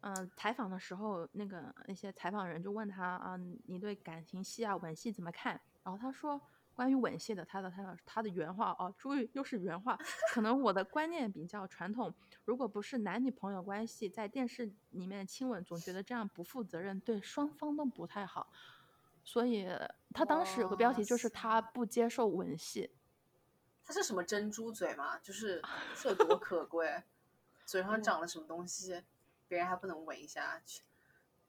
嗯，采访的时候，那个那些采访人就问他啊，你对感情戏啊、吻戏怎么看？然后他说，关于吻戏的，他的他的他的原话哦，注意又是原话，可能我的观念比较传统，如果不是男女朋友关系，在电视里面亲吻，总觉得这样不负责任，对双方都不太好。所以他当时有个标题就是他不接受吻戏，他是什么珍珠嘴吗？就是这多可贵，嘴上长了什么东西，别人还不能吻一下去？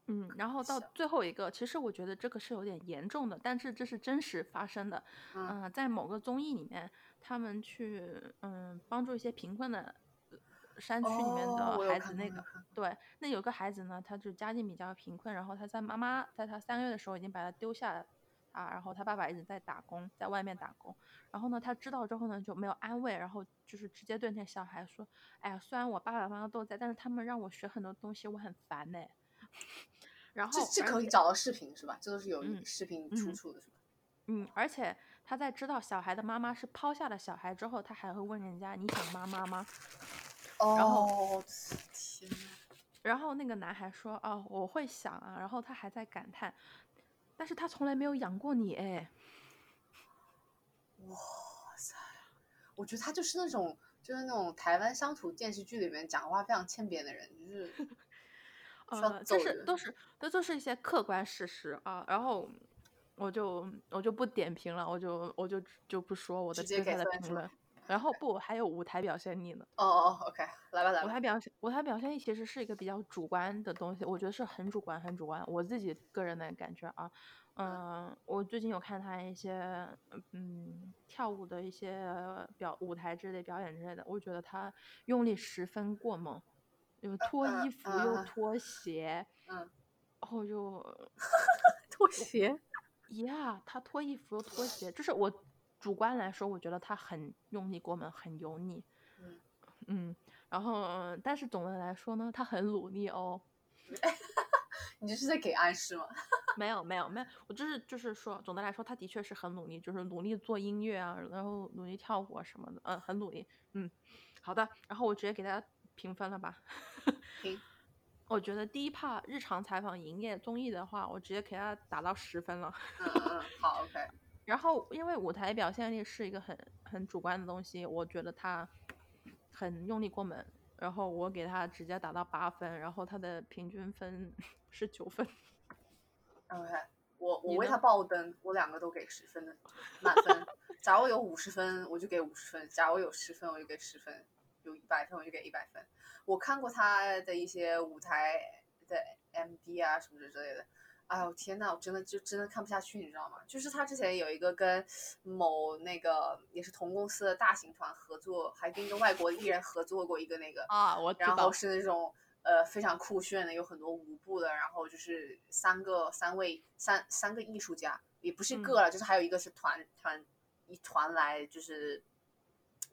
嗯，然后到最后一个，其实我觉得这个是有点严重的，但是这是真实发生的。嗯。嗯、在某个综艺里面，他们去嗯帮助一些贫困的呃山区里面的孩子，那个对，那有个孩子呢，他就家境比较贫困，然后他在妈妈在他三个月的时候已经把他丢下啊，然后他爸爸一直在打工，在外面打工，然后呢，他知道之后呢就没有安慰，然后就是直接对那小孩说，哎呀，虽然我爸爸妈妈都在，但是他们让我学很多东西，我很烦呢、然后这这可以找到视频是吧？这都是有嗯视频出嗯处的是吧？嗯，而且他在知道小孩的妈妈是抛下了小孩之后，他还会问人家你想妈妈吗？然后哦，天呐，然后那个男孩说哦我会想啊，然后他还在感叹，但是他从来没有养过你哎，哇塞！我觉得他就是那种，就是那种台湾乡土电视剧里面讲话非常欠扁的人，就是呃，这是都是这都是一些客观事实啊，然后我就我就不点评了，我就我就就不说我的直接对他的评论，然后不还有舞台表现力呢。哦哦哦，OK，来吧来吧，舞台表现，舞台表现力其实是一个比较主观的东西，我觉得是很主观，很主观。我自己个人的感觉啊，嗯，我最近有看他一些嗯跳舞的一些表舞台之类表演之类的，我觉得他用力十分过猛，有脱呃衣服又呃脱鞋，嗯，然后就 <laughs> 拖鞋，呀，他脱衣服又脱鞋，就是我主观来说，我觉得他很用力过猛，很油腻。嗯嗯，然后嗯但是总的来说呢，他很努力哦。<laughs> 你这是在给暗示吗？<laughs> 没有没有没有，我就是就是说，总的来说，他的确是很努力，就是努力做音乐啊，然后努力跳舞啊什么的，嗯，很努力。嗯，好的，然后我直接给他评分了吧。评我觉得第一 part 日常采访营业综艺的话，我直接给他打到十分了。嗯嗯嗯，好，OK，然后因为舞台表现力是一个很很主观的东西，我觉得他很用力过猛，然后我给他直接打到八分，然后他的平均分是九分。OK，我我为他爆灯，我两个都给十分的满分。<laughs> 假如有五十分，我就给五十分；假如有十分，我就给十分；有一百分，我就给一百分。我看过他的一些舞台的 MV 啊什么之类的，哎呦天呐，我真的就真的看不下去，你知道吗？就是他之前有一个跟某那个也是同公司的大型团合作，还跟一个外国艺人合作过一个那个啊，我知道然后，是那种呃非常酷炫的，有很多舞步的，然后就是三个三位三三个艺术家，也不是嗯个了，就是还有一个是团团一团来就是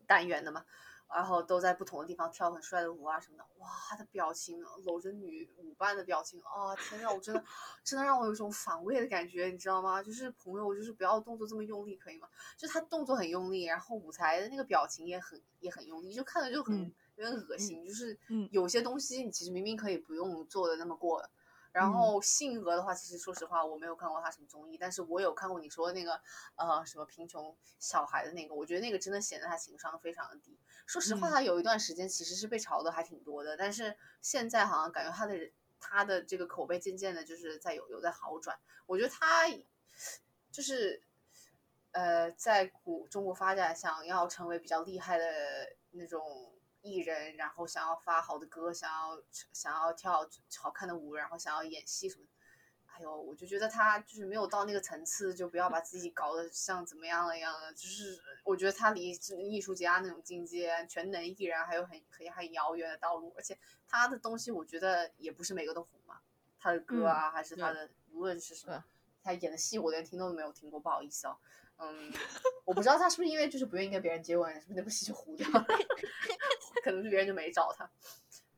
单元的嘛，然后都在不同的地方跳很帅的舞啊什么的，哇，他的表情搂着女舞伴的表情啊，天呐，我真的真的让我有一种反胃的感觉，你知道吗？就是朋友，就是不要动作这么用力，可以吗？就他动作很用力，然后舞台的那个表情也很也很用力，就看着就很、嗯有点恶心。就是嗯有些东西你其实明明可以不用做的那么过的。然嗯后性格的话，其实说实话我没有看过他什么综艺，但是我有看过你说的那个呃什么贫穷小孩的那个，我觉得那个真的显得他情商非常的低。说实话，他有一段时间其实是被炒的还挺多的，但是现在好像感觉他的人她的这个口碑渐渐的就是在有有在好转。我觉得他就是呃，在古中国发展，想要成为比较厉害的那种艺人，然后想要发好的歌，想要想要跳好看的舞，然后想要演戏什么。哎呦，我就觉得他就是没有到那个层次，就不要把自己搞得像怎么样了一样的。就是我觉得他离艺术家那种境界、全能艺人还有很很很遥远的道路。而且他的东西，我觉得也不是每个都红嘛。他的歌啊，还是他的无论是什么，他演的戏我连听都没有听过，不好意思哦。嗯，我不知道他是不是因为就是不愿意跟别人接吻，是不是那部戏就糊掉了？<laughs> 可能是别人就没找他。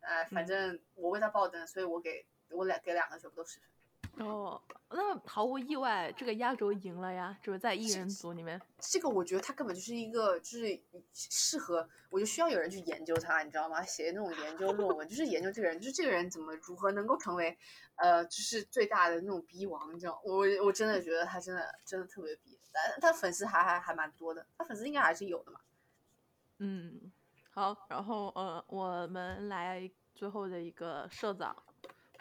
哎，反正我为他爆灯，所以我给我两给两个全部都十分。哦，那毫无意外，这个压轴赢了呀，就是在艺人组里面。这个我觉得他根本就是一个，就是适合，我就需要有人去研究他，你知道吗？写那种研究论文，就是研究这个人，就是这个人怎么如何能够成为，呃，就是最大的那种逼王，你知道？我我真的觉得他真的真的特别逼，但他粉丝还还还蛮多的，他粉丝应该还是有的嘛。嗯，好，然后呃，我们来最后的一个社长。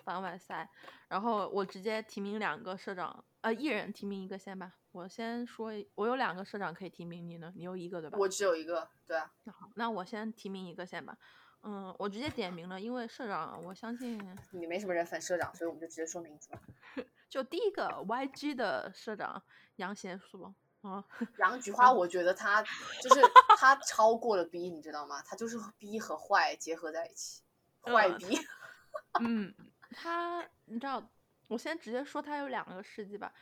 番外赛，然后我直接提名两个社长，呃，一人提名一个先吧。我先说，我有两个社长可以提名，你呢？你有一个对吧？我只有一个，对啊。那好，那我先提名一个先吧。嗯，我直接点名了，因为社长，我相信 <laughs> 你没什么人粉社长，所以我们就直接说名字吧。<laughs> 就第一个 YG 的社长杨贤书啊，<laughs> 杨菊花，我觉得他就是他超过了 B，你知道吗？他就是 B 和坏结合在一起，坏 B。<laughs> 嗯。他，你知道，我先直接说他有两个事迹吧，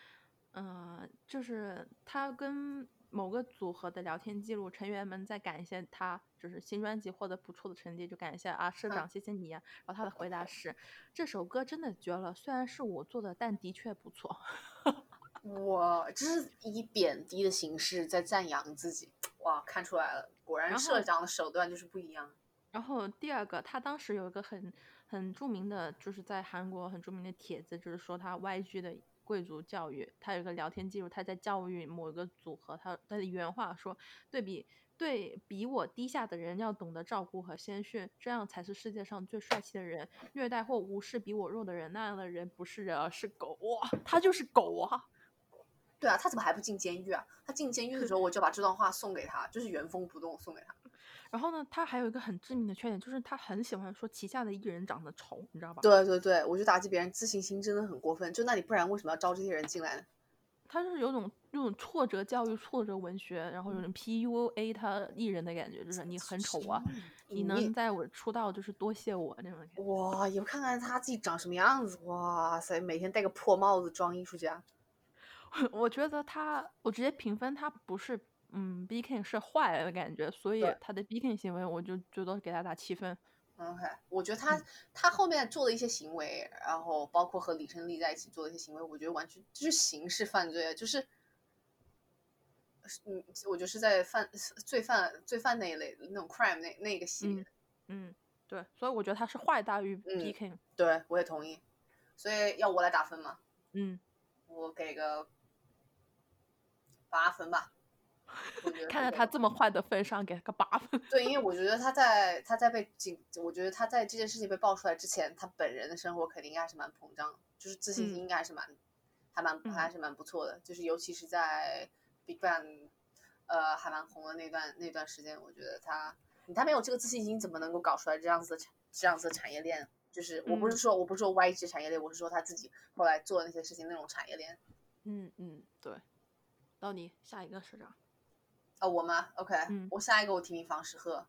嗯，就是他跟某个组合的聊天记录，成员们在感谢他，就是新专辑获得不错的成绩，就感谢啊社长，谢谢你呀。然后他的回答是，这首歌真的绝了，虽然是我做的，但的确不错。<laughs> 哇，这是以贬低的形式在赞扬自己，哇，看出来了，果然社长的手段就是不一样。然后第二个，他当时有一个很。很著名的，就是在韩国很著名的帖子，就是说他 YG 的贵族教育。他有个聊天记录，他在教育某一个组合，他他的原话说：“对比对比我低下的人，要懂得照顾和谦逊，这样才是世界上最帅气的人。虐待或无视比我弱的人，那样的人不是人，而是狗。哇，他就是狗啊！对啊，他怎么还不进监狱啊？他进监狱的时候，我就把这段话送给他，就是原封不动送给他。<laughs> ”然后呢，他还有一个很致命的缺点，就是他很喜欢说旗下的艺人长得丑，你知道吧？对对对，我觉得打击别人自信心真的很过分。就那你不然为什么要招这些人进来呢？他就是有种那种挫折教育、挫折文学，然后有种 PUA 他艺人的感觉，就是你很丑啊，你能在我出道就是多谢我那种感觉。哇，也不看看他自己长什么样子，哇塞，每天戴个破帽子装艺术家。我觉得他，我直接评分他不是。嗯，Bking 是坏的感觉，所以他的 Bking 行为，我就最多给他打七分。OK，我觉得他他后面做的一些行为，然后包括和李胜利在一起做的一些行为，我觉得完全就是刑事犯罪，就是，嗯，我觉得是在犯罪犯罪犯那一类的那种 crime 那那个系列。嗯，对，所以我觉得他是坏大于 Bking。对，我也同意。所以要我来打分吗？嗯，我给个八分吧。看在他这么坏的份上，给他个八分。对，因为我觉得他在他在被警，我觉得他在这件事情被爆出来之前，他本人的生活肯定应该是蛮膨胀，就是自信心应该还是蛮，还蛮还是蛮不错的。就是尤其是在 BigBang，呃，还蛮红的那段那段时间，我觉得他，他没有这个自信心，怎么能够搞出来这样子的这样子的产业链？就是我不是说我不是说 YG 产业链，我是说他自己后来做的那些事情那种产业链。嗯嗯，对。到你下一个社长。啊，我吗？OK，我下一个我提名房石鹤，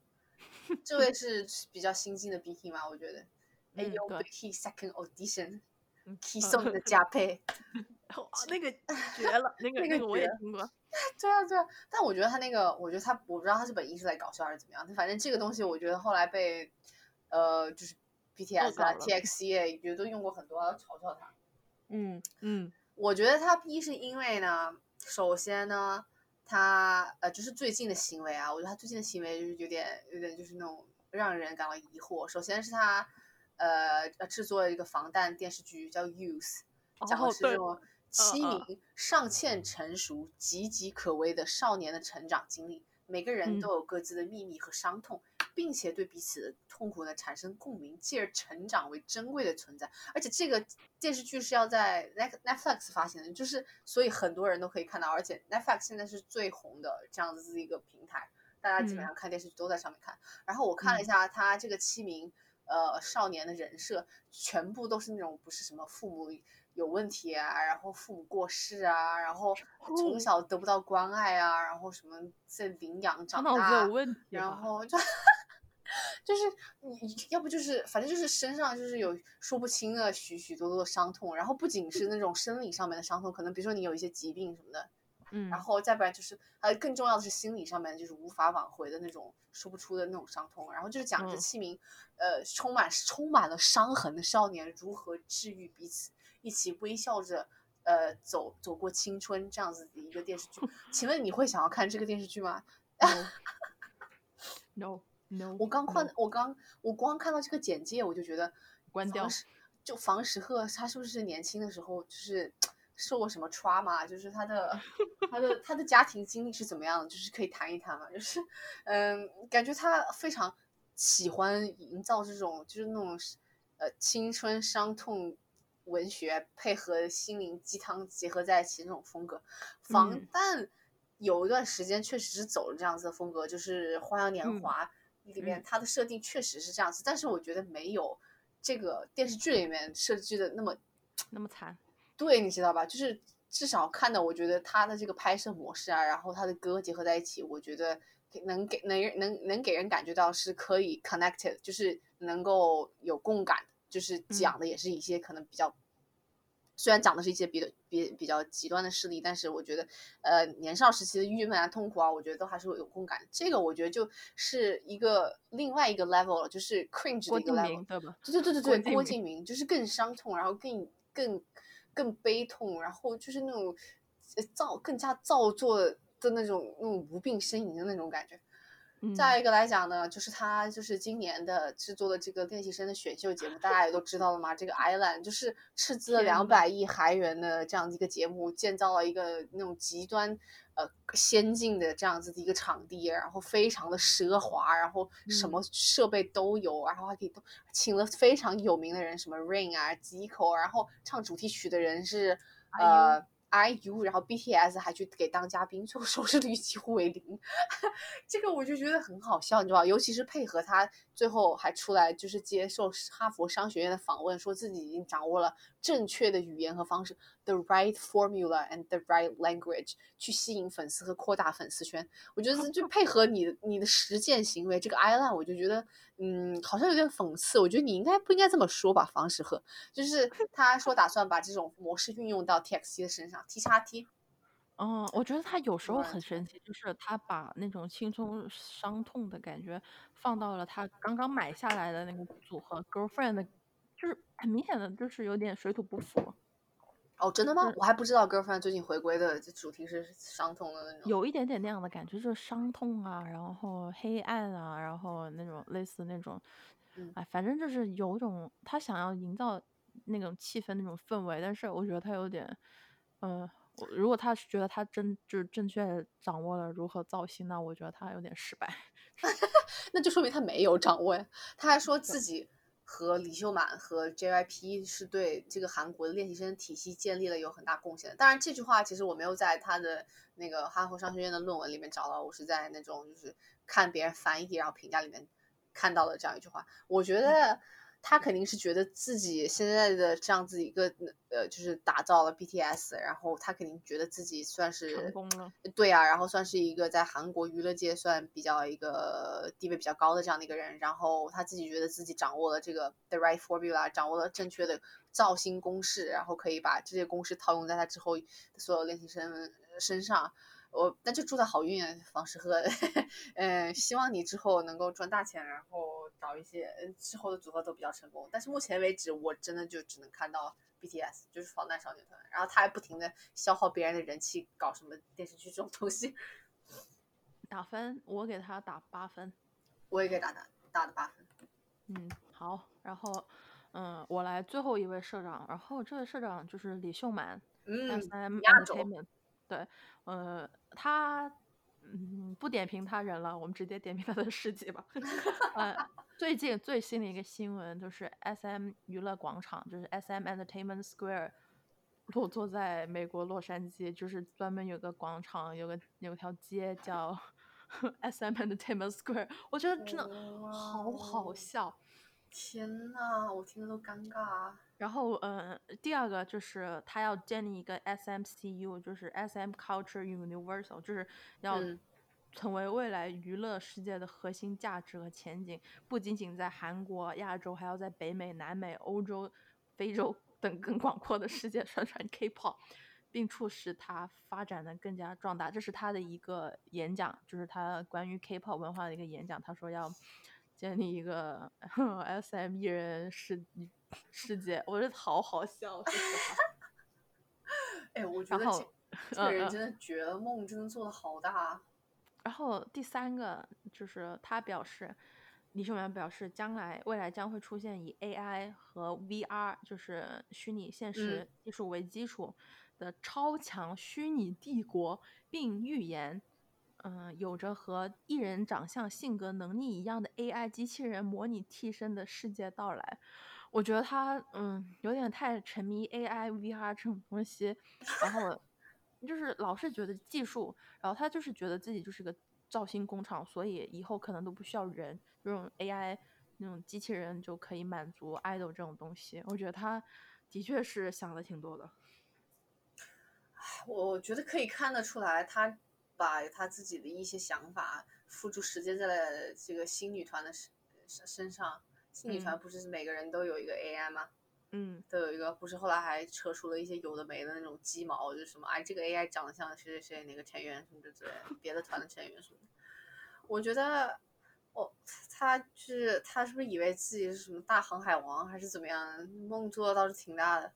这位是 <laughs> 比较新进的 BT 嘛？我觉得，哎呦，BT Second Audition，K 送的加配，<laughs> 哇，那个绝了，那个 <laughs> 那个我也听过。对啊对啊，但我觉得他那个，我觉得他，我不知道他是本意是在搞笑还是怎么样。反正这个东西，我觉得后来被呃，就是 B T S 啊、T X C A 觉得都用过很多，嘲笑他。嗯嗯，我觉得他一是因为呢，首先呢。他呃，就是最近的行为啊，我觉得他最近的行为就是有点有点就是那种让人感到疑惑。首先是他呃制作了一个防弹电视剧叫《Youth》，讲的是这种七名尚欠成熟、岌岌可危的少年的成长经历。每个人都有各自的秘密和伤痛，并且对彼此的痛苦呢产生共鸣，继而成长为珍贵的存在。而且这个电视剧是要在 Netflix 发行的，就是所以很多人都可以看到，而且 Netflix 现在是最红的这样子的一个平台，大家基本上看电视剧都在上面看。然后我看了一下他这个七名呃少年的人设，全部都是那种不是什么父母。有问题啊，然后父母过世啊，然后从小得不到关爱啊，然后什么在领养长大，然后就就是你要不就是反正就是身上就是有说不清的许许多多的伤痛，然后不仅是那种生理上面的伤痛，可能比如说你有一些疾病什么的，嗯，然后再不然就是还有更重要的是心理上面就是无法挽回的那种说不出的那种伤痛，然后就是讲这七名呃充满充满了伤痕的少年如何治愈彼此。一起微笑着，呃，走走过青春这样子的一个电视剧，请问你会想要看这个电视剧吗？No <laughs> No，我刚看，我刚我光看到这个简介，我就觉得关掉。就房石鹤，他是不是年轻的时候就是受过什么 trauma？就是他的他的他的家庭经历是怎么样的？就是可以谈一谈嘛？就是嗯，感觉他非常喜欢营造这种就是那种呃青春伤痛。文学配合心灵鸡汤结合在一起那种风格，防弹有一段时间确实是走了这样子的风格，就是《花样年华》里面它的设定确实是这样子，但是我觉得没有这个电视剧里面设计的那么 <tsk> 那么惨。对，你知道吧？就是至少看的，我觉得他的这个拍摄模式啊，然后他的歌结合在一起，我觉得能给能能能给人感觉到是可以 connected，就是能够有共感。就是讲的也是一些可能比较，虽然讲的是一些比较比比较极端的事例，但是我觉得，呃，年少时期的郁闷啊、痛苦啊，我觉得都还是有共感。这个我觉得就是一个另外一个 level 了，就是 cringe 的一个 level，对吧？对对对对对，郭敬明就是更伤痛，然后更更更悲痛，然后就是那种造更加造作的那种那种无病呻吟的那种感觉。再一个来讲呢，就是他就是今年的制作的这个练习生的选秀节目，大家也都知道了嘛。这个 Island 就是斥资了两百亿韩元的这样的一个节目，建造了一个那种极端呃先进的这样子的一个场地，然后非常的奢华，然后什么设备都有，然后还可以都请了非常有名的人，什么 Rain 啊、Zico，然后唱主题曲的人是呃。IU，然后 BTS 还去给当嘉宾，最后收视率几乎为零，<laughs> 这个我就觉得很好笑，你知道吧？尤其是配合他最后还出来就是接受哈佛商学院的访问，说自己已经掌握了正确的语言和方式，the right formula and the right language，去吸引粉丝和扩大粉丝圈。我觉得就配合你的你的实践行为，这个 Ilan 我就觉得。嗯，好像有点讽刺。我觉得你应该不应该这么说吧，方时赫。就是他说打算把这种模式运用到 TXT 的身上，T 叉 T。嗯，我觉得他有时候很神奇，就是他把那种轻松伤痛的感觉放到了他刚刚买下来的那个组合 Girlfriend 的，就是很明显的就是有点水土不服。哦，真的吗？我还不知道 Girlfriend 最近回归的主题是伤痛的那种，有一点点那样的感觉，就是伤痛啊，然后黑暗啊，然后那种类似那种，哎，反正就是有种他想要营造那种气氛、那种氛围，但是我觉得他有点，嗯，如果他是觉得他真就是正确掌握了如何造星，那我觉得他有点失败，<laughs> <laughs> 那就说明他没有掌握呀，他还说自己。和李秀满和 JYP 是对这个韩国的练习生体系建立了有很大贡献的。当然，这句话其实我没有在他的那个哈佛商学院的论文里面找到，我是在那种就是看别人翻译然后评价里面看到了这样一句话。我觉得。他肯定是觉得自己现在的这样子一个呃，就是打造了 BTS，然后他肯定觉得自己算是成功了，对啊，然后算是一个在韩国娱乐界算比较一个地位比较高的这样的一个人，然后他自己觉得自己掌握了这个 the right formula，掌握了正确的造星公式，然后可以把这些公式套用在他之后所有练习生身上。我那就祝他好运，方世赫，嗯，希望你之后能够赚大钱，然后找一些之后的组合都比较成功。但是目前为止，我真的就只能看到 BTS，就是防弹少年团，然后他还不停的消耗别人的人气，搞什么电视剧这种东西。<laughs> 打分，我给他打八分，<laughs> 我也给打打打的八分。嗯，好，然后嗯，我来最后一位社长，然后这位社长就是李秀满，嗯，亚洲。对，呃，他，嗯，不点评他人了，我们直接点评他的事迹吧。<laughs> 呃，最近最新的一个新闻就是 S M 娱乐广场，就是 S M Entertainment Square，落座在美国洛杉矶，就是专门有个广场，有个有条街叫 <laughs> S M Entertainment Square，我觉得真的好好笑。天呐，我听着都尴尬。然后，嗯，第二个就是他要建立一个 SMCU，就是 SM Culture Universal，就是要成为未来娱乐世界的核心价值和前景。不仅仅在韩国、亚洲，还要在北美、南美、欧洲、非洲 <laughs> 等更广阔的世界宣传 K-pop，并促使它发展的更加壮大。这是他的一个演讲，就是他关于 K-pop 文化的一个演讲。他说要。建立一个 <laughs> SM 艺人世世界，我觉得好好笑，说实话。<laughs> 哎，我觉得这 <laughs> 这个人真的绝了，梦真的做的好大。然后第三个就是他表示，李秀媛表示，将来未来将会出现以 AI 和 VR，就是虚拟现实技术为基础的超强虚拟帝国，并预言。嗯，有着和艺人长相、性格、能力一样的 AI 机器人模拟替身的世界到来，我觉得他嗯有点太沉迷 AI、VR 这种东西，然后就是老是觉得技术，然后他就是觉得自己就是个造星工厂，所以以后可能都不需要人，这种 AI 那种机器人就可以满足 idol 这种东西。我觉得他的确是想的挺多的。我觉得可以看得出来他。把他自己的一些想法付诸实践在了这个新女团的身身上。新女团不是每个人都有一个 AI 吗？嗯，都有一个。不是后来还扯出了一些有的没的那种鸡毛，就是什么哎，这个 AI 长得像谁谁谁哪个成员什么之类，别的团的成员什么的。我觉得，哦，他就是他是不是以为自己是什么大航海王还是怎么样？梦做的倒是挺大的。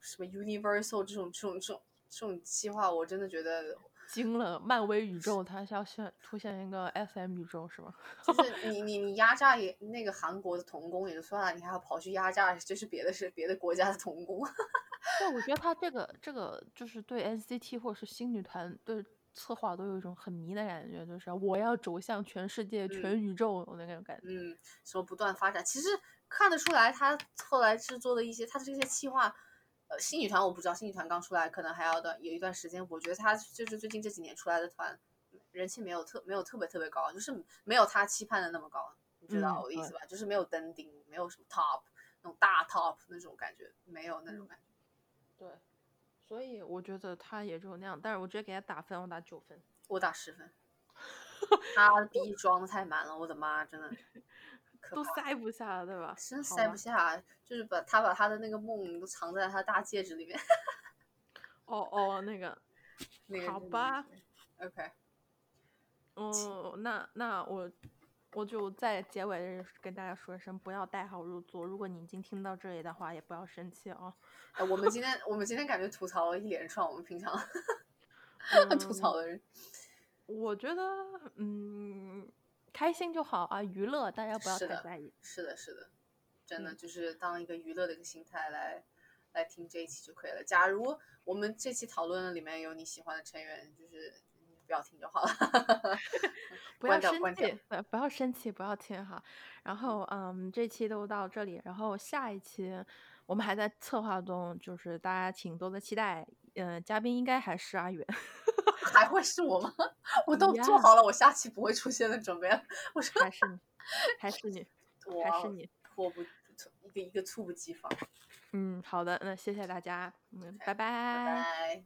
什么 Universal 这种这种这种这种计划，我真的觉得。惊了！漫威宇宙，它要现出现一个 SM 宇宙是吗？<laughs> 就是你你你压榨也那个韩国的童工也就算了，你还要跑去压榨就是别的是别的国家的童工。<laughs> 对，我觉得他这个这个就是对 NCT 或者是新女团对策划都有一种很迷的感觉，就是我要走向全世界、全宇宙的那种感觉。嗯，什么不断发展，其实看得出来他后来制作的一些他的这些企划。呃，新女团我不知道，新女团刚出来，可能还要段有一段时间。我觉得她就是最近这几年出来的团，人气没有特没有特别特别高，就是没有他期盼的那么高，你知道我的意思吧？就是没有登顶，没有什么 top 那种大 top 那种感觉，没有那种感觉。对，所以我觉得他也就那样，但是我直接给他打分，我打九分，我打十分。他的逼装的太满了，我的妈，真的。都塞不下，对吧？真塞不下，就是把他把他的那个梦都藏在他大戒指里面。<laughs> 哦哦，那个，好吧，OK。哦，那那我我就在结尾跟大家说一声，不要带号入座。如果你已经听到这里的话，也不要生气啊。我们今天 <laughs> 我们今天感觉吐槽了一连串，我们平常 <laughs> 吐槽的人，我觉得嗯。开心就好啊，娱乐大家不要太在意。是的，是的，真的就是当一个娱乐的一个心态来来听这一期就可以了。假如我们这期讨论里面有你喜欢的成员，就是不要听就好了。<laughs> 不要生气，不要生气，不要听哈。然后嗯，这期都到这里，然后下一期我们还在策划中，就是大家请多多期待。嗯，嘉宾应该还是阿远。<laughs> 还会是我吗？<laughs> 我都做好了，我下期不会出现的准备。我说还是你，还是你，<laughs> 还是你，迫不一个一个猝不及防。嗯，好的，那谢谢大家，嗯，拜拜。